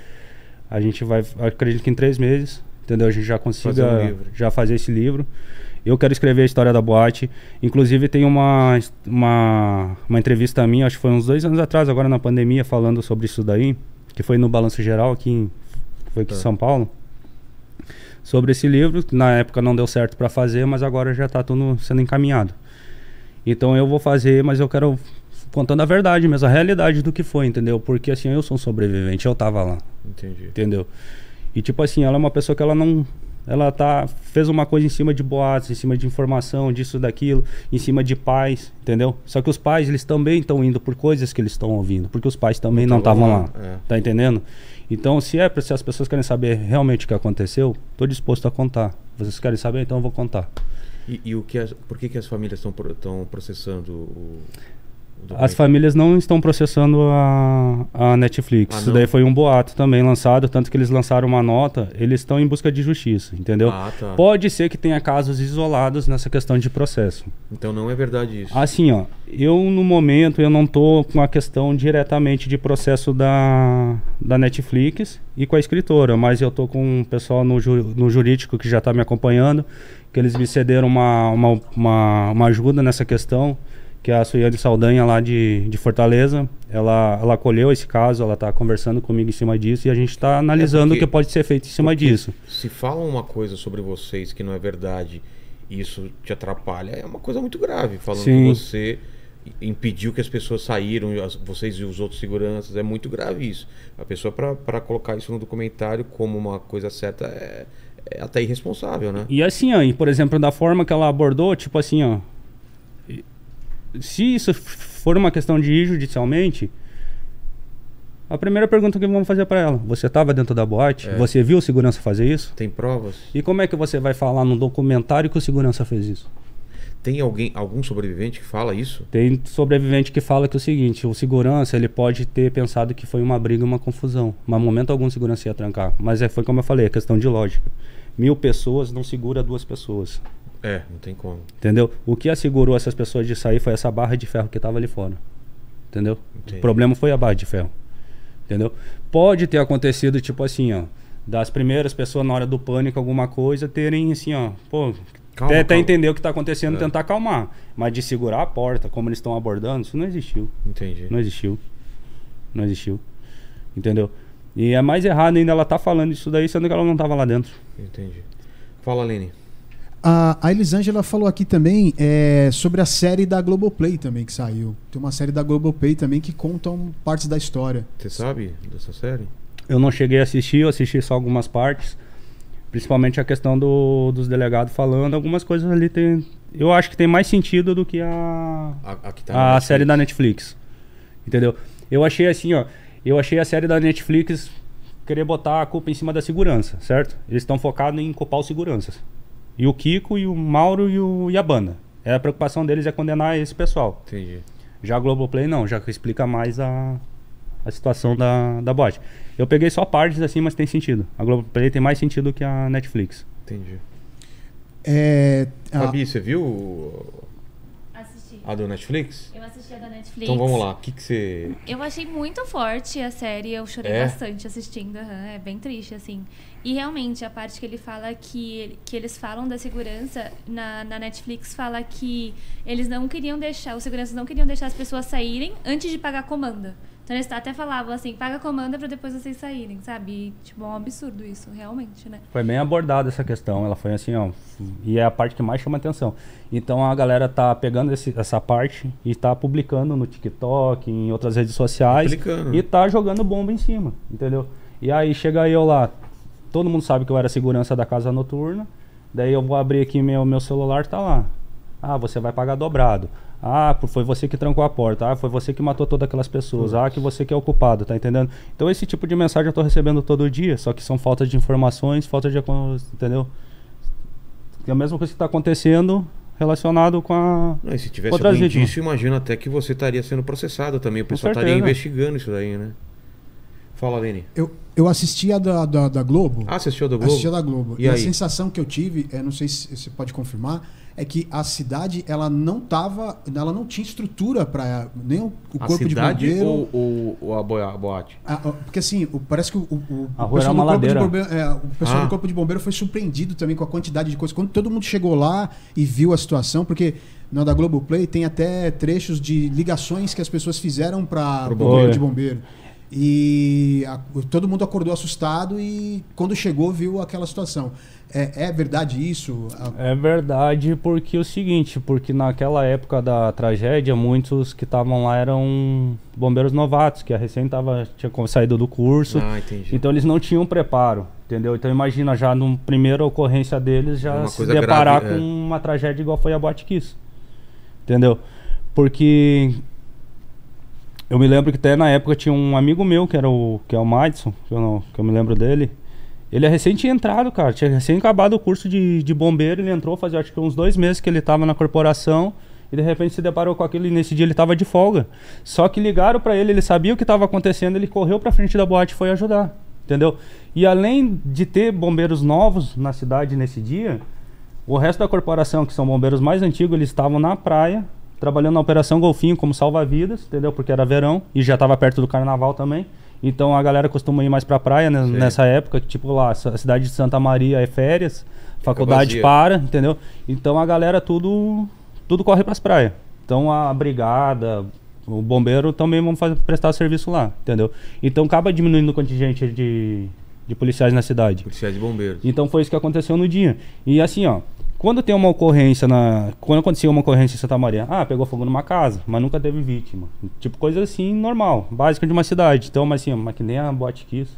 a gente vai, acredito que em três meses, entendeu? A gente já Fazer consiga um livro. já fazer esse livro. Eu quero escrever a história da boate. Inclusive tem uma, uma, uma entrevista minha, acho que foi uns dois anos atrás, agora na pandemia, falando sobre isso daí, que foi no Balanço Geral aqui em, foi aqui em Tá. São Paulo sobre esse livro. que Na época não deu certo para fazer, mas agora já tá tudo sendo encaminhado. Então eu vou fazer, mas eu quero contando a verdade mesmo, a realidade do que foi, entendeu? Porque assim, eu sou um sobrevivente, eu tava lá, Entendi. entendeu? E tipo assim, ela é uma pessoa que ela não ela tá fez uma coisa em cima de boatos, em cima de informação, disso daquilo, em cima de pais, entendeu? Só que os pais, eles também estão indo por coisas que eles estão ouvindo, porque os pais também Não não tavam estavam lá, lá. é. Tá entendendo? Então, se é se as pessoas querem saber realmente o que aconteceu, tô disposto a contar. Vocês querem saber? Então eu vou contar. E, e o que as, por que, que as famílias estão processando o. As famílias não estão processando a, a Netflix. Ah, Isso daí foi um boato também lançado, tanto que eles lançaram uma nota, eles estão em busca de justiça, entendeu? Ah, tá. Pode ser que tenha casos isolados nessa questão de processo. Então não é verdade isso. Assim, ó, eu no momento eu não tô com a questão diretamente de processo da, da Netflix e com a escritora, mas eu tô com o pessoal no, ju- no jurídico que já está me acompanhando, que eles me cederam uma, uma, uma, uma ajuda nessa questão, que é a Suiane Saldanha lá de, de Fortaleza, ela, ela acolheu esse caso, ela está conversando comigo em cima disso e a gente está analisando porque- o que pode ser feito em cima disso. Se falam uma coisa sobre vocês que não é verdade e isso te atrapalha, é uma coisa muito grave. Falando Sim. que você impediu que as pessoas saíram, vocês e os outros seguranças, é muito grave isso. A pessoa, para colocar isso no documentário como uma coisa certa, é, é até irresponsável, né? E assim, ó, e, por exemplo, da forma que ela abordou, tipo assim, ó. Se isso for uma questão de ir judicialmente, a primeira pergunta que vamos fazer pra ela: você estava dentro da boate? É. Você viu o segurança fazer isso? Tem provas? E como é que você vai falar no documentário que o segurança fez isso? Tem alguém, algum sobrevivente que fala isso? Tem sobrevivente que fala que é o seguinte: o segurança ele pode ter pensado que foi uma briga, uma confusão, mas momento algum o segurança ia trancar. Mas é, foi como eu falei, é questão de lógica. Mil pessoas não segura duas pessoas. É, não tem como. Entendeu? O que assegurou essas pessoas de sair foi essa barra de ferro que estava ali fora. Entendeu? Entendi. O problema foi a barra de ferro. Entendeu? Pode ter acontecido, tipo assim, ó. Das primeiras pessoas na hora do pânico, alguma coisa, terem assim, ó. Pô, Calma, até, calma. entender o que está acontecendo É. tentar acalmar. Mas de segurar a porta, como eles estão abordando, isso não existiu. Entendi. Não existiu. Não existiu. Entendeu? E é mais errado ainda ela tá falando isso daí, sendo que ela não tava lá dentro. Entendi. Fala, Lene. A, a Elisângela falou aqui também é, sobre a série da Globoplay também que saiu. Tem uma série da Globoplay também que contam partes da história. Você sabe dessa série? Eu não cheguei a assistir, eu assisti só algumas partes. Principalmente a questão do, dos delegados falando. Algumas coisas ali tem. Eu acho que tem mais sentido do que a, A, a que tá a na Netflix. série da Netflix. Entendeu? Eu achei assim, ó. Eu achei a série da Netflix querer botar a culpa em cima da segurança, certo? Eles estão focados em culpar os seguranças. E o Kiko, e o Mauro e, o, e a banda. É, a preocupação deles é condenar esse pessoal. Entendi. Já a Globoplay não, já explica mais a, a situação da, da boate. Eu peguei só partes assim, mas tem sentido. A Globoplay tem mais sentido que a Netflix. Entendi. É, a- Fabi, você viu. A do Netflix? Eu assisti a da Netflix. Então vamos lá. O que, que você. Eu achei muito forte a série, eu chorei É? bastante assistindo, aham, é bem triste, assim. E realmente, a parte que ele fala que, que eles falam da segurança, na, na Netflix fala que eles não queriam deixar, os seguranças não queriam deixar as pessoas saírem antes de pagar a comanda. Então eles até falavam assim, paga a comanda pra depois vocês saírem, sabe? E, tipo, é um absurdo isso, realmente, né? Foi bem abordada essa questão. Ela foi assim, ó. E é a parte que mais chama atenção. Então a galera tá pegando esse- essa parte e tá publicando no TikTok, em outras redes sociais. Aplicando, E tá jogando bomba em cima, entendeu? E aí chega eu lá. Todo mundo sabe que eu era segurança da casa noturna. Daí eu vou abrir aqui meu, meu celular, tá lá. Ah, você vai pagar dobrado. Ah, foi você que trancou a porta. Ah, foi você que matou todas aquelas pessoas. Ah, que você que é o culpado, tá entendendo? Então esse tipo de mensagem eu tô recebendo todo dia, só que são faltas de informações, falta de. Entendeu? É a mesma coisa que tá acontecendo relacionado com a. Não, e se tivesse Outras algum vítimas. indício, imagino até que você estaria sendo processado também. O pessoal estaria investigando isso daí, né? Fala, Lene. eu, eu assisti a da, da, da Globo. Ah, assistiu a do Globo? Assisti a da Globo. E E, a sensação que eu tive, é, não sei se você pode confirmar, é que a cidade ela não tava, ela não tinha estrutura para nem o, o A corpo cidade de bombeiro. ou, ou, ou a a boate? Ah, porque assim, o- parece que o, o, A o pessoal, do corpo, bombeiro, é, o pessoal Ah. do corpo de bombeiro foi surpreendido também com a quantidade de coisas. Quando todo mundo chegou lá e viu a situação, porque na da Globoplay tem até trechos de ligações que as pessoas fizeram para o bombeiro. corpo de bombeiro. E a- todo mundo acordou assustado e quando chegou viu aquela situação. É, é verdade isso? É verdade, porque é o seguinte, porque naquela época da tragédia, muitos que estavam lá eram bombeiros novatos, que a recém tava, tinha saído do curso. Ah, entendi. Então eles não tinham preparo, entendeu? Então imagina já numa primeira ocorrência deles já Uma se deparar grave, com é. uma tragédia igual foi a Boate Kiss. Entendeu? Porque eu me lembro que até na época tinha um amigo meu que era o que é o Madison, que eu, não, que eu me lembro dele. Ele é tinha entrado, cara. Tinha recém acabado o curso de, de bombeiro. Ele entrou fazia acho que uns dois meses que ele tava na corporação. e de repente se deparou com aquilo e nesse dia ele tava de folga. Só que ligaram pra ele, ele sabia o que tava acontecendo, ele correu pra frente da boate e foi ajudar, entendeu? E além de ter bombeiros novos na cidade nesse dia, o resto da corporação, que são bombeiros mais antigos, eles estavam na praia, trabalhando na Operação Golfinho como salva-vidas, entendeu? Porque era verão e já estava perto do carnaval também. Então a galera costuma ir mais pra praia né, nessa época, que tipo lá, a cidade de Santa Maria é férias, faculdade para, entendeu? Então a galera tudo tudo corre pras praias. Então a brigada, o bombeiro também vão fazer, prestar serviço lá, entendeu? Então acaba diminuindo o contingente de, de policiais na cidade. Policiais de bombeiros. Então foi isso que aconteceu no dia. E assim, ó, quando tem uma ocorrência na. Quando acontecia uma ocorrência em Santa Maria, ah, pegou fogo numa casa, mas nunca teve vítima. Tipo, coisa assim, normal, básica de uma cidade. Então, mas assim, mas que nem a Boate Kiss.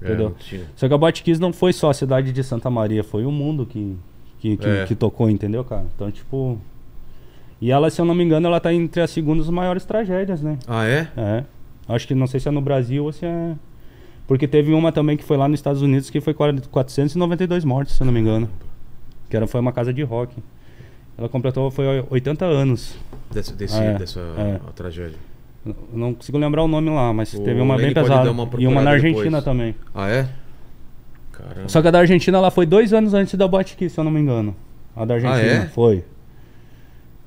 É, Entendeu? Só que a Boate Kiss não foi só a cidade de Santa Maria, foi o mundo que, que, que, É. que tocou, entendeu, cara? Então, tipo. E ela, se eu não me engano, ela tá entre as segundas maiores tragédias, né? Ah, é? É. Acho que não sei se é no Brasil ou se é. Porque teve uma também que foi lá nos Estados Unidos que foi 40 492 mortes, se eu não me engano. Que era, foi uma casa de rock. Ela completou, foi 80 anos. Desse, desse- É, dessa é. a tragédia. Eu não consigo lembrar o nome lá, mas O teve uma Lenny bem pode pesada. dar uma e uma na Argentina depois. também. Ah, é? Caramba. Só que a da Argentina ela foi dois anos antes da Botkiss, se eu não me engano. A da Argentina é? foi.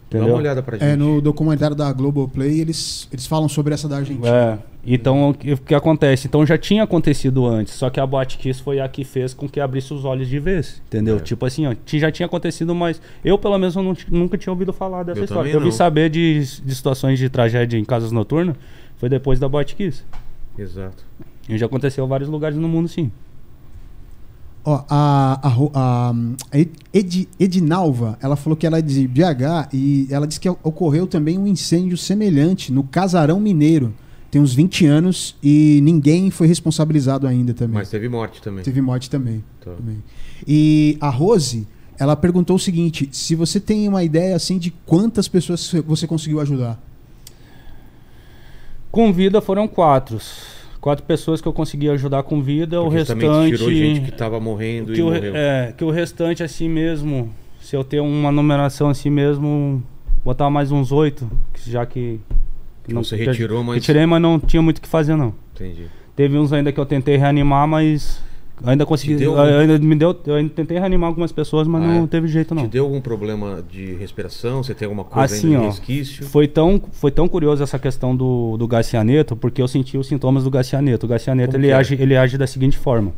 Dá Entendeu? uma olhada pra gente. É, no documentário da Globoplay, eles, eles falam sobre essa da Argentina. É, então o que, o que acontece? Então já tinha acontecido antes, só que a Botkiss foi a que fez com que abrisse os olhos de vez, entendeu? É. Tipo assim, ó, já tinha acontecido, mas eu pelo menos não nunca tinha ouvido falar dessa Eu história. Eu vi não. saber de, de situações de tragédia em casas noturnas, foi depois da Botkiss. Exato. E já aconteceu em vários lugares no mundo, sim. Ó, a, a, a Ed- Edinalva, ela falou que ela é de BH e ela disse que ocorreu também um incêndio semelhante no Casarão Mineiro. Tem uns 20 anos e ninguém foi responsabilizado ainda também. Mas teve morte também. Teve morte também. Tá. também. E a Rose, ela perguntou o seguinte: se você tem uma ideia assim de quantas pessoas você conseguiu ajudar? Com vida foram quatro. Quatro pessoas que eu consegui ajudar com vida, o Porque também restante. tirou gente que tava morrendo que e o, re- morreu. é, que o restante assim mesmo, se eu ter uma numeração assim mesmo, botar mais uns oito, já que, Que você retirou, mas- Retirei, mas não tinha muito o que fazer não. Entendi. Teve uns ainda que eu tentei reanimar, mas ainda consegui, deu algum- ainda me deu, eu ainda tentei reanimar algumas pessoas, mas Ah, não é? teve jeito não. Te deu algum problema de respiração? Você tem alguma coisa Assim, ainda de ó, resquício? Foi tão, foi tão curioso essa questão do, do gás cianeto, porque eu senti os sintomas do gás cianeto. O gás cianeto Como ele é? age, ele age da seguinte forma.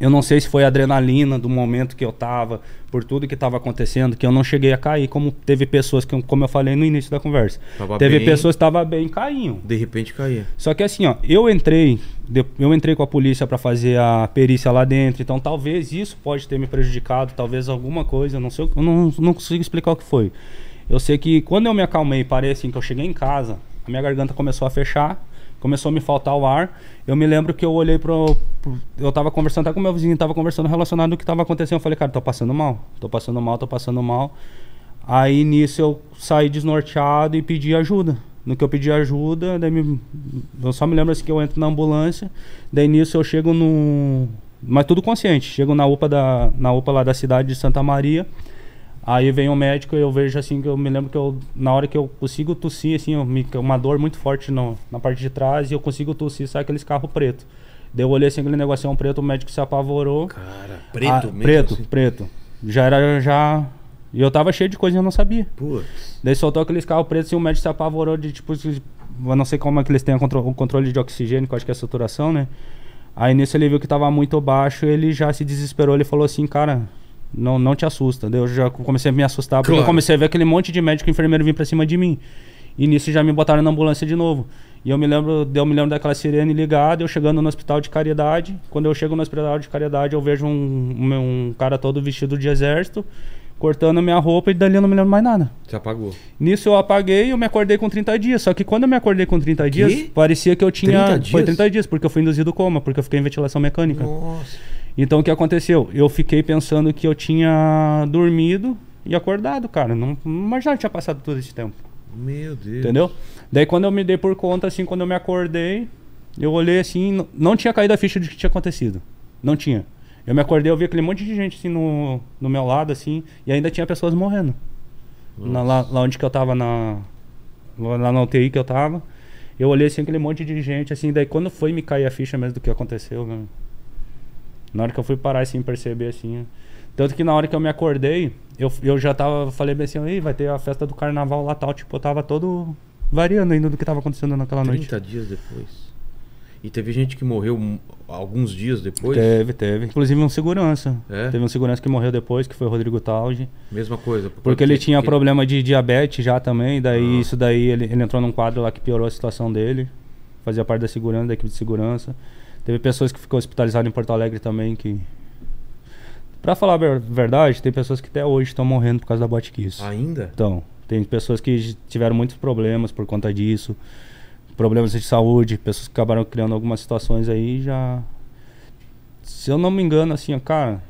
Eu não sei se foi a adrenalina do momento que eu tava, por tudo que tava acontecendo, que eu não cheguei a cair, como teve pessoas que, como eu falei no início da conversa. Tava teve bem. pessoas que estavam bem caíam. De repente caía. Só que assim, ó, eu entrei, eu entrei com a polícia pra fazer a perícia lá dentro, então talvez isso pode ter me prejudicado, talvez alguma coisa, não sei, eu não, não consigo explicar o que foi. Eu sei que quando eu me acalmei, parei assim que eu cheguei em casa, a minha garganta começou a fechar, começou a me faltar o ar. Eu me lembro que eu olhei pro, pro- eu tava conversando até com meu vizinho, tava conversando relacionado ao que tava acontecendo, eu falei, cara, tô passando mal, tô passando mal, tô passando mal. Aí nisso eu saí desnorteado e pedi ajuda. No que eu pedi ajuda, daí me- eu só me lembro assim que eu entro na ambulância, daí nisso eu chego no. Mas tudo consciente, chego na UPA, da, na UPA lá da cidade de Santa Maria. Aí vem o médico e eu vejo assim que eu me lembro que eu, na hora que eu consigo tossir, assim, eu, me, uma dor muito forte no, na parte de trás e eu consigo tossir, sai aqueles carros preto. Daí eu olhei assim, aquele negocinho preto, o médico se apavorou. Cara, preto Ah, mesmo. Preto, assim? preto. Já era, já... E eu tava cheio de coisa e eu não sabia. Putz. Daí soltou aqueles carros pretos e o médico se apavorou de tipo. Eu não sei como é que eles têm contro- o controle de oxigênio, que eu acho que é a saturação, né? Aí nisso ele viu que tava muito baixo, ele já se desesperou, ele falou assim, cara, não, não te assusta. Daí eu já comecei a me assustar, porque Claro. eu comecei a ver aquele monte de médico e enfermeiro vir pra cima de mim. E nisso já me botaram na ambulância de novo. E eu me lembro, eu me lembro daquela sirene ligada, eu chegando no hospital de caridade. Quando eu chego no hospital de caridade, eu vejo um, um, um cara todo vestido de exército, cortando a minha roupa e dali eu não me lembro mais nada. Você apagou. Nisso eu apaguei e eu me acordei com 30 dias. Só que quando eu me acordei com 30 dias, parecia que eu tinha. 30 dias? Foi 30 dias, porque eu fui induzido coma, porque eu fiquei em ventilação mecânica. Nossa. Então o que aconteceu? Eu fiquei pensando que eu tinha dormido e acordado, cara. Não, mas já tinha passado todo esse tempo. Meu Deus. Entendeu? Daí quando eu me dei por conta, assim, quando eu me acordei, eu olhei assim, não tinha caído a ficha de que tinha acontecido. Não tinha. Eu me acordei, eu vi aquele monte de gente assim no, no meu lado, assim, e ainda tinha pessoas morrendo. na- lá, lá onde que eu tava na. Lá na UTI que eu tava. Eu olhei assim aquele monte de gente, assim, daí quando foi me cair a ficha mesmo do que aconteceu, né? Na hora que eu fui parar assim, perceber assim. Tanto que na hora que eu me acordei, eu, eu já tava, falei bem assim, Ei, vai ter a festa do carnaval lá tal, tipo, eu tava todo variando ainda do que tava acontecendo naquela noite. 30 dias depois. E teve gente que morreu alguns dias depois. Teve, teve. Inclusive um segurança. É? Teve um segurança que morreu depois, que foi o Rodrigo Talge. Mesma coisa. Porque ele tinha porque- problema de diabetes já também, daí Ah. isso daí ele, ele entrou num quadro lá que piorou a situação dele. Fazia parte da segurança, da equipe de segurança. Teve pessoas que ficou hospitalizadas em Porto Alegre também que. Pra falar a ver- verdade, tem pessoas que até hoje estão morrendo por causa da Botkiss. Ainda? Então, tem pessoas que tiveram muitos problemas por conta disso. Problemas de saúde, pessoas que acabaram criando algumas situações aí já. Se eu não me engano, assim, cara.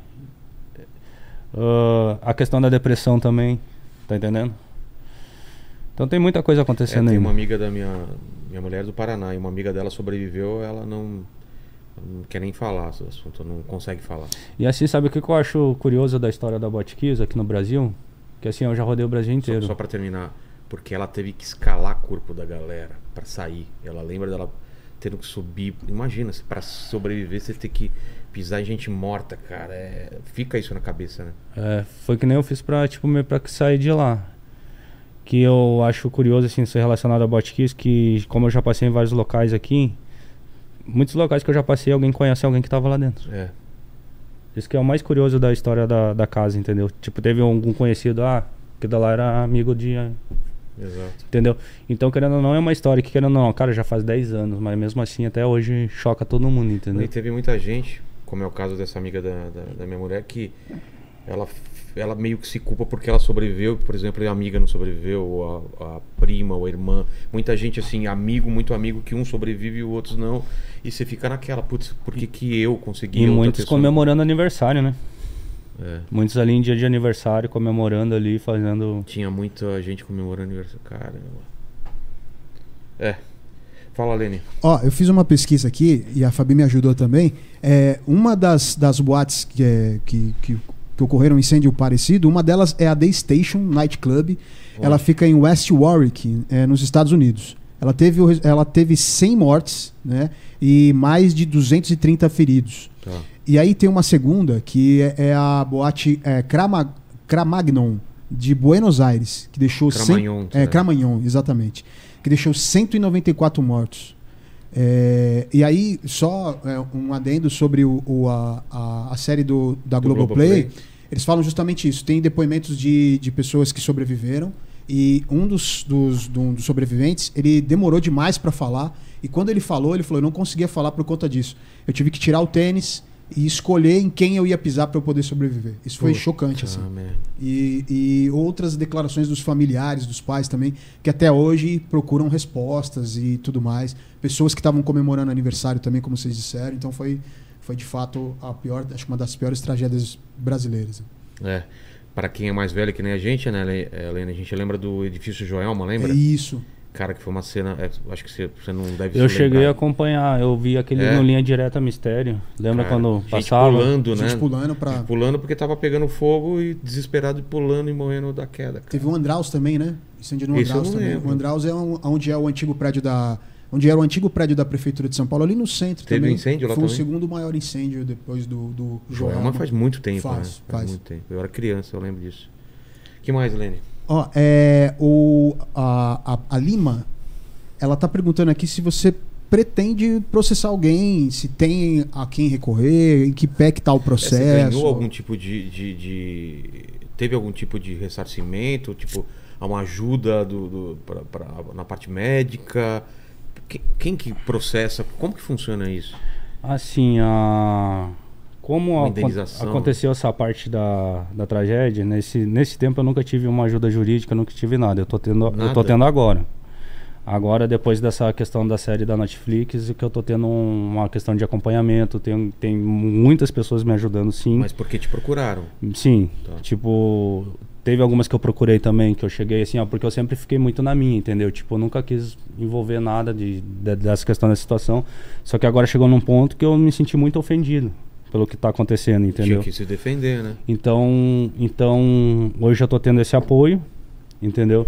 ah, a questão da depressão também, tá entendendo? Então tem muita coisa É, acontecendo tem aí. uma amiga da minha, minha mulher do Paraná e uma amiga dela sobreviveu, ela não, não quer nem falar sobre o assunto, não consegue falar. E assim, sabe o que eu acho curioso da história da Botkiss aqui no Brasil? Que assim, eu já rodei o Brasil Só, inteiro. só para terminar, porque ela teve que escalar o corpo da galera pra sair. Ela lembra dela tendo que subir. Imagina, para sobreviver você ter que pisar em gente morta, cara. É, fica isso na cabeça, né? É, foi que nem eu fiz pra, tipo, meio pra sair de lá. Que eu acho curioso, assim, ser relacionado a Botkiss, que como eu já passei em vários locais aqui, muitos locais que eu já passei, alguém conhece alguém que tava lá dentro. É. Isso que é o mais curioso da história da, da casa, entendeu? Tipo, teve algum conhecido, ah, que da lá era amigo de... Exato. Entendeu? Então, querendo ou não, é uma história que, querendo ou não, cara, já faz 10 anos, mas mesmo assim, até hoje, choca todo mundo, entendeu? E teve muita gente, como é o caso dessa amiga da, da, da minha mulher, que ela, ela meio que se culpa porque ela sobreviveu, por exemplo, a amiga não sobreviveu, ou a, a prima, ou a irmã. Muita gente, assim, amigo, muito amigo, que um sobrevive e o outro não. E você fica naquela, putz, por que, que eu consegui? E outra muitos pessoa comemorando aniversário, né? É. Muitos ali em dia de aniversário, comemorando ali, fazendo. Tinha muita gente comemorando aniversário. Caramba. É. Fala, Lene. Ó, eu fiz uma pesquisa aqui e a Fabi me ajudou também. É, uma das, das boates que, é, que, que, que ocorreram um incêndio parecido, uma delas é a Day Station Night Club. Ela fica em West Warwick, é, nos Estados Unidos. Ela teve, ela teve 100 mortes né, e mais de 230 feridos. Tá. E aí tem uma segunda, que é, é a boate é, Crama, Cramagnon, de Buenos Aires, que deixou... Cramagnon, é, né? Cramagnon, exatamente. Que deixou 194 mortos. É, e aí, só é, um adendo sobre o, o- a, a, a série do, da Do Globoplay. Globoplay. Eles falam justamente isso. Tem depoimentos de, de pessoas que sobreviveram. E um dos, dos, do- dos sobreviventes, ele demorou demais para falar. E quando ele falou, ele falou: Eu não conseguia falar por conta disso. Eu tive que tirar o tênis e escolher em quem eu ia pisar para eu poder sobreviver. Isso foi Puta chocante, assim. merda. E, e outras declarações dos familiares, dos pais também, que até hoje procuram respostas e tudo mais. Pessoas que estavam comemorando aniversário também, como vocês disseram. Então foi, foi de fato a pior, acho que uma das piores tragédias brasileiras. É. Para quem é mais velho que nem a gente, né, Le- é, Lene? A gente lembra do edifício Joelma, lembra? É isso. Cara, que foi uma cena. é, acho que você, você não deve Eu cheguei a acompanhar, eu vi aquele É? no Linha Direta Mistério. Lembra Cara, quando gente passava? pulando, né? Gente pulando pra. Gente pulando porque tava pegando fogo e desesperado e pulando e morrendo da queda. Cara. Teve o Andraus também, né? Incêndio no Andraus não também. lembro. O Andraus é um- onde é o antigo prédio da. Onde era o antigo prédio da Prefeitura de São Paulo, ali no centro Teve também. um incêndio lá Foi o também? segundo maior incêndio depois do, do Joelma faz muito tempo, Faz, né? Faz, faz. muito tempo. Eu era criança, eu lembro disso. que mais, Lene? Ó, é, o, a, a, a Lima, ela tá perguntando aqui se você pretende processar alguém, se tem a quem recorrer, em que pé que tá o É, processo. Você ganhou algum tipo de, de, de- Teve algum tipo de ressarcimento? Tipo, uma ajuda do, do, pra, pra- na parte médica? Quem, quem que processa? Como que funciona isso? Assim, a... como indenização. aconteceu essa parte da, da tragédia, nesse, nesse tempo eu nunca tive uma ajuda jurídica, nunca tive nada. Eu tô tendo, eu Nada? tô tendo agora. Agora, depois dessa questão da série da Netflix, que eu tô tendo um- uma questão de acompanhamento, tem, tem muitas pessoas me ajudando sim. Mas por que te procuraram? Sim, Tá. tipo, teve algumas que eu procurei também, que eu cheguei assim, ó, porque eu sempre fiquei muito na minha, entendeu? Tipo, eu nunca quis envolver nada de, de- dessa questão da situação. Só que agora chegou num ponto que eu me senti muito ofendido pelo que tá acontecendo, entendeu? Tinha que se defender, né? Então, então hoje eu tô tendo esse apoio. entendeu?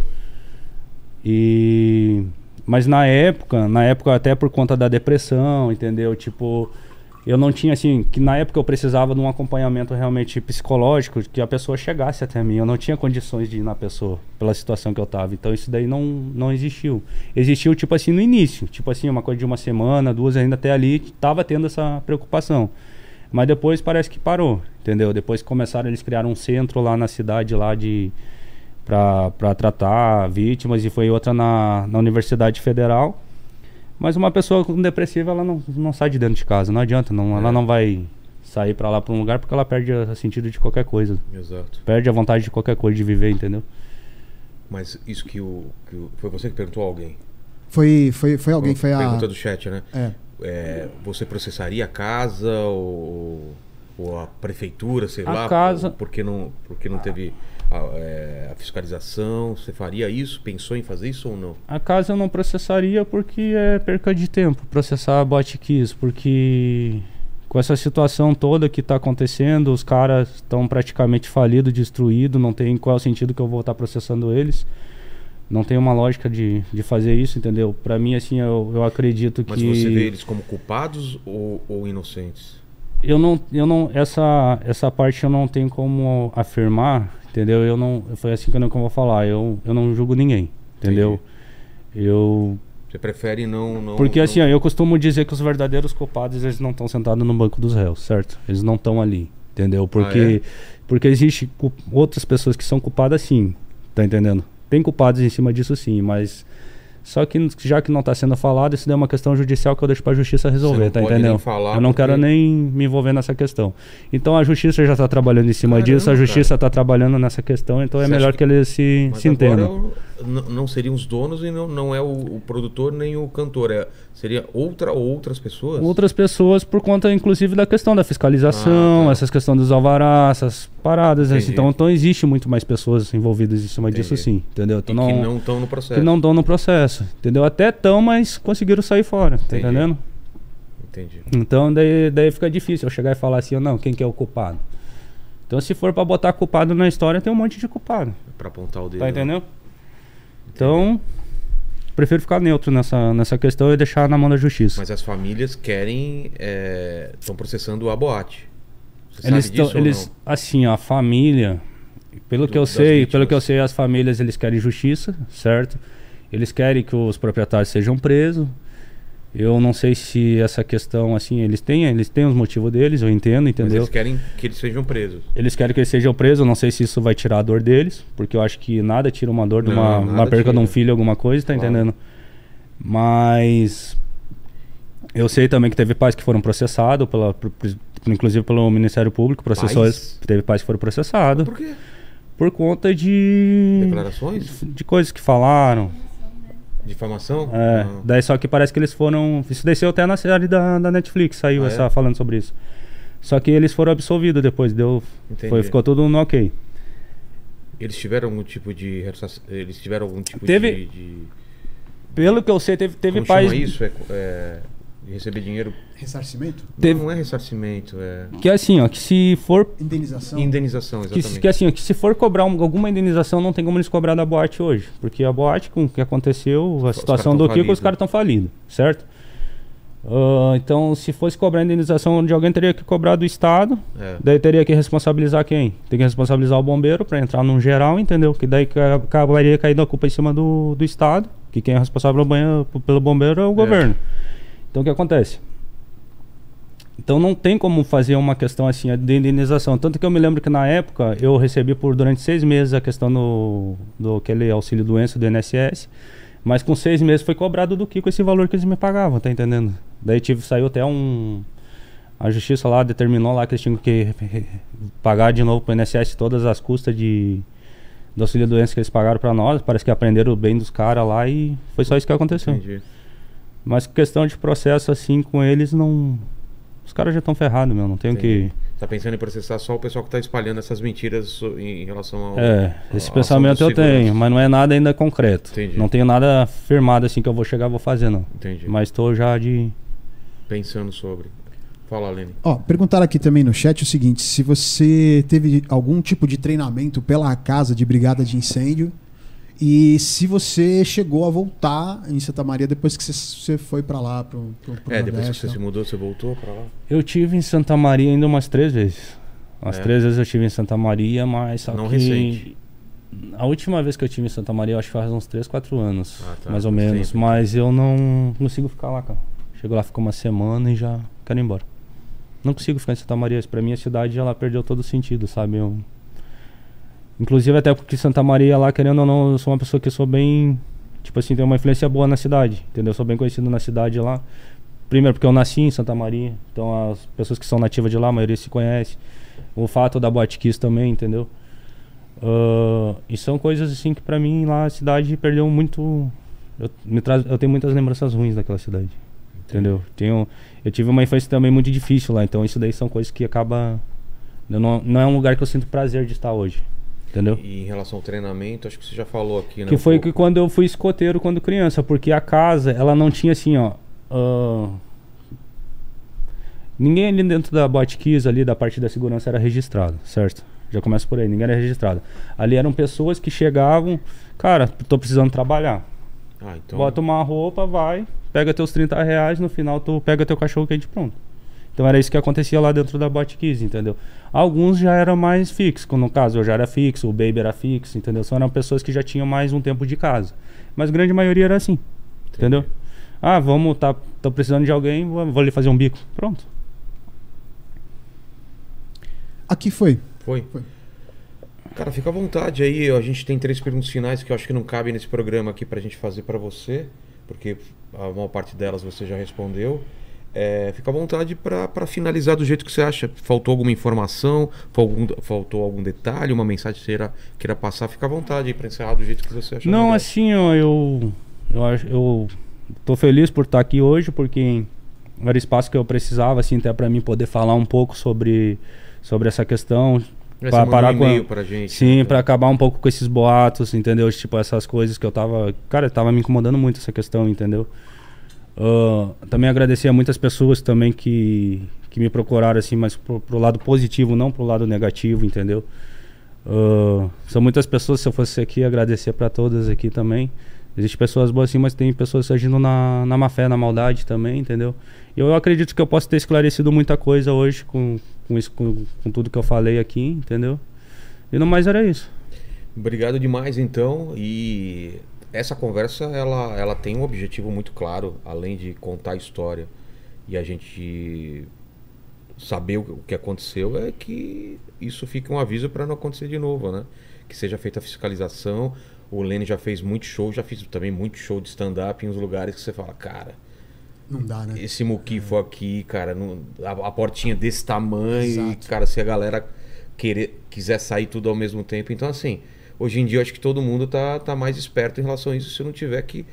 E mas na época, na época até por conta da depressão, entendeu? Tipo, eu não tinha assim, que na época eu precisava de um acompanhamento realmente psicológico, que a pessoa chegasse até mim. Eu não tinha condições de ir na pessoa pela situação que eu tava. Então isso daí não não existiu. Existiu tipo assim no início, tipo assim, uma coisa de uma semana, duas ainda até ali tava tendo essa preocupação. Mas depois parece que parou, entendeu? Depois que começaram eles criaram um centro lá na cidade lá de para tratar vítimas e foi outra na, na Universidade Federal. Mas uma pessoa com depressiva, ela não, não sai de dentro de casa, não adianta, não, É. ela não vai sair para lá para um lugar porque ela perde o sentido de qualquer coisa. Exato. Perde a vontade de qualquer coisa de viver, entendeu? Mas isso que o, que o- Foi você que perguntou a alguém. Foi, foi, foi alguém, foi a. Pergunta do chat, né? É. É, você processaria a casa ou, ou a prefeitura, sei A lá? casa- Porque não, porque não teve a, é, a fiscalização? Você faria isso? Pensou em fazer isso ou não? A casa eu não processaria porque é perca de tempo processar a Botkiss, porque com essa situação toda que está acontecendo, os caras estão praticamente falidos, destruídos, não tem qual sentido que eu vou estar processando eles. Não tem uma lógica de, de fazer isso, entendeu? Pra mim, assim, eu, eu acredito Mas que. você vê eles como culpados ou, ou inocentes? eu não eu não essa essa parte eu não tenho como afirmar entendeu eu não foi assim que eu não vou falar eu eu não julgo ninguém entendeu eu Você prefere não. não porque não- assim ó, eu costumo dizer que os verdadeiros culpados eles não estão sentados no banco dos réus certo eles não estão ali entendeu porque porque existe outras pessoas que são culpadas sim tá entendendo tem culpados em cima disso sim mas só que já que não está sendo falado, isso daí é uma questão judicial que eu deixo para a justiça resolver, não tá entendendo? falar eu não porque- quero nem me envolver nessa questão. Então a justiça já está trabalhando em cima Caramba, disso, a justiça está trabalhando nessa questão, então é Você melhor acha que, eles se, Mas se entendam. não seriam os donos e não, não é o, o produtor nem o cantor. É, seria outra ou outras pessoas? Outras pessoas por conta, inclusive, da questão da fiscalização, Ah, tá. essas questões dos alvarás, essas paradas. assim. Entendi. Então, então existe muito mais pessoas envolvidas em cima disso Entendi. sim, entendeu? E Então, que não, não estão no processo. que não estão no processo, entendeu? Até estão, mas conseguiram sair fora, tá Entendi. entendendo? Entendi. Então daí, daí fica difícil eu chegar e falar assim, não, quem que é o culpado? Então se for pra botar culpado na história, tem um monte de culpado. Pra apontar o dedo. Tá entendendo? Então, prefiro ficar neutro nessa, nessa questão e deixar na mão da justiça. Mas as famílias querem. Estão processando a boate. Você eles sabe disso eles assim, a família, pelo Do- que eu sei, pelo que eu sei, as famílias eles querem justiça, certo? Eles querem que os proprietários sejam presos. Eu não sei se essa questão assim, eles têm, eles têm os motivos deles, eu entendo, Mas entendeu? eles querem que eles sejam presos. Eles querem que eles sejam presos, eu não sei se isso vai tirar a dor deles, porque eu acho que nada tira uma dor de Não, uma, uma perca de um tira. filho, alguma coisa, tá Claro. entendendo? Mas eu sei também que teve pais que foram processados, pela, inclusive pelo Ministério Público, processou, Pais? teve pais que foram processados Por quê? por conta de Declarações? de coisas que falaram. Difamação? É, Não. daí só que parece que eles foram. Isso desceu até na série da, da Netflix, saiu Ah, essa é? falando sobre isso. Só que eles foram absolvidos depois, deu. Entendi. Foi, ficou tudo no ok. Eles tiveram algum tipo de. Eles tiveram algum tipo Teve- de. de Pelo que eu sei, teve, teve como pais. chama isso? É, é, de receber dinheiro. Ressarcimento? Teve- Não é ressarcimento, é. Que assim, ó, que se for. Indenização? Indenização, Que, exatamente. se- que assim, ó, que se for cobrar um- alguma indenização, não tem como eles cobrar da boate hoje. Porque a boate, com o que aconteceu, a Os situação do Kiko, os caras estão falidos, certo? Ah, então, se fosse cobrar indenização de alguém, teria que cobrar do Estado. É. Daí teria que responsabilizar quem? Tem que responsabilizar o bombeiro para entrar num geral, entendeu? Que daí ca- acabaria caindo a culpa em cima do, do Estado, que quem é responsável pelo bombeiro é o governo. Então o que acontece? Então não tem como fazer uma questão assim de indenização. Tanto que eu me lembro que na época eu recebi por durante seis meses a questão do, do aquele auxílio doença do INSS. Mas com seis meses foi cobrado do Kiko esse valor que eles me pagavam, tá entendendo? Daí tive, saiu até um. A justiça lá determinou lá que eles tinham que pagar de novo pro INSS todas as custas de do auxílio doença que eles pagaram para nós. Parece que aprenderam bem dos caras lá e foi só isso que aconteceu. Entendi. Mas questão de processo assim com eles não. Os caras já estão ferrados, meu. Não tem o Entendi. que. Tá pensando em processar só o pessoal que tá espalhando essas mentiras em relação ao. É, esse à pensamento eu tenho, mas não é nada ainda concreto. Entendi. Não tenho nada firmado assim que eu vou chegar e vou fazer, não. Entendi. Mas tô já de. Pensando sobre. Fala, Lene. Ó, perguntaram aqui também no chat o seguinte: se você teve algum tipo de treinamento pela casa de brigada de incêndio E se você chegou a voltar em Santa Maria depois que você, foi pra lá, pro, pro, pro É, depois que Nordeste você e se mudou, você voltou pra lá? Eu tive em Santa Maria ainda umas três vezes. Umas É. três vezes eu tive em Santa Maria, mas só Não que recente. a última vez que eu tive em Santa Maria, eu acho que faz uns 3, 4 anos, Ah, tá. mais ou menos. tempo. Mas eu não consigo ficar lá, cara. Chego lá, fico uma semana e já quero ir embora. Não consigo ficar em Santa Maria. Pra mim, a cidade ela perdeu todo o sentido, sabe? Eu... Inclusive, até porque Santa Maria lá, querendo ou não, eu sou uma pessoa que sou bem. Tipo assim, tem uma influência boa na cidade, entendeu? Eu sou bem conhecido na cidade lá. Primeiro porque eu nasci em Santa Maria, então as pessoas que são nativas de lá, a maioria se conhece. O fato da Boate Kiss também, entendeu? Ah, e são coisas assim que pra mim lá a cidade perdeu muito. Eu, me traz, eu tenho muitas lembranças ruins daquela cidade, entendeu? Tenho, eu tive uma infância também muito difícil lá, então isso daí são coisas que acaba. não, não é um lugar que eu sinto prazer de estar hoje, entendeu? E em relação ao treinamento, acho que você já falou aqui, né? Que um foi pouco. que quando eu fui escoteiro quando criança, porque a casa, ela não tinha assim, ó. ah, ninguém ali dentro da Botkiss, ali da parte da segurança, era registrado, certo? Já começa por aí, ninguém era registrado. Ali eram pessoas que chegavam, cara, tô precisando trabalhar. Ah, então. Bota uma roupa, vai, pega teus 30 reais, no final tu pega teu cachorro quente pronto. Então era isso que acontecia lá dentro da Botkiss, entendeu? Alguns já eram mais fixos, no caso eu já era fixo, o Baby era fixo, entendeu? Só eram pessoas que já tinham mais um tempo de casa. Mas a grande maioria era assim, entendeu? Ah, vamos, tá, tô precisando de alguém, vou, vou lhe fazer um bico. Pronto. Aqui foi. Foi? Foi. Cara, fica à vontade aí. A gente tem três perguntas finais que eu acho que não cabem nesse programa aqui pra gente fazer pra você, porque a maior parte delas você já respondeu. É, fica à vontade pra finalizar do jeito que você acha. Faltou alguma informação? Faltou algum, faltou algum detalhe? Uma mensagem que você queira, queira passar? Fica à vontade pra encerrar do jeito que você achar. Não, melhor. assim, ó, eu, eu, eu tô feliz por estar aqui hoje, porque era espaço que eu precisava, assim, até pra mim poder falar um pouco sobre, sobre essa questão. Pra mandou parar um com pra gente. Sim, né? pra acabar um pouco com esses boatos, entendeu? Tipo, essas coisas que eu tava. Cara, tava me incomodando muito essa questão, entendeu? Ah, também agradecer a muitas pessoas também que, que me procuraram, assim, mas pro, pro lado positivo, não pro lado negativo, entendeu? Ah, são muitas pessoas, se eu fosse aqui, agradecer pra todas aqui também. Existem pessoas boas assim, mas tem pessoas agindo na, na má fé, na maldade também, entendeu? E eu acredito que eu posso ter esclarecido muita coisa hoje com, com, isso, com, com tudo que eu falei aqui, entendeu? E no mais era isso. Obrigado demais, então. E essa conversa, ela, ela tem um objetivo muito claro, além de contar a história e a gente saber o, que aconteceu, é que isso fique um aviso para não acontecer de novo, né? Que seja feita a fiscalização. O Lene já fez muito show, já fiz também muito show de stand-up em uns lugares que você fala, cara, Não dá, né? esse muquifo aqui, cara, não- a, a portinha desse tamanho, e, cara, se a galera querer, quiser sair tudo ao mesmo tempo. Então, assim, hoje em dia acho que todo mundo tá, tá mais esperto em relação a isso, se não tiver que,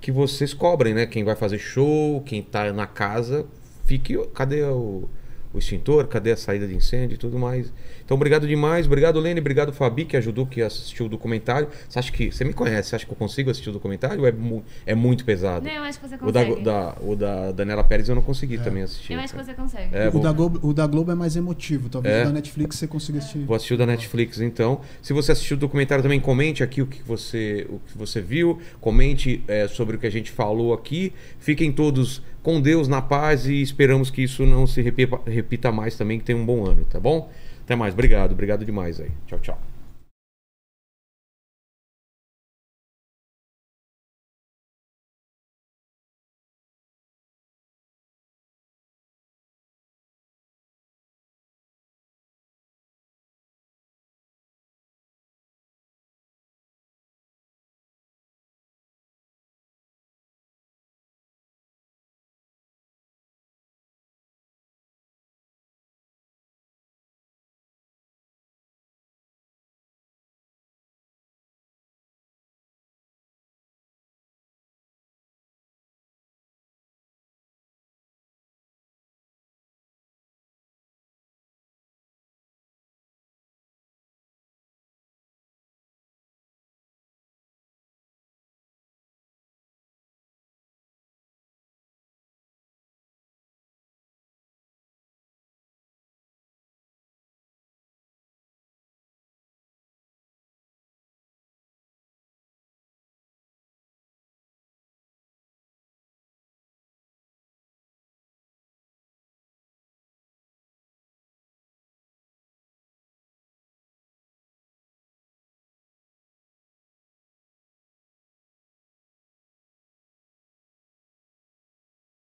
que vocês cobrem, né? Quem vai fazer show, quem tá na casa, fique. Cadê o, o extintor? Cadê a saída de incêndio e tudo mais? Então, obrigado demais. Obrigado, Lene. Obrigado, Fabi, que ajudou, que assistiu o documentário. Você acha que. Você me conhece? Você acha que eu consigo assistir o documentário ou é, mu- é muito pesado? Não, eu acho que você O da, consegue. da- o da Daniela Pérez eu não consegui também assistir. Eu acho que você consegue. É, o, vou, da Globo, o da Globo é mais emotivo. Talvez É. o da Netflix você consiga assistir. vou assistir o da Netflix então. Se você assistiu o documentário também, comente aqui o que você, o que você viu. Comente é, sobre o que a gente falou aqui. Fiquem todos com Deus, na paz e esperamos que isso não se repita, mais também, que tenha um bom ano, tá bom? Até mais. Obrigado. Obrigado demais aí. Tchau, tchau.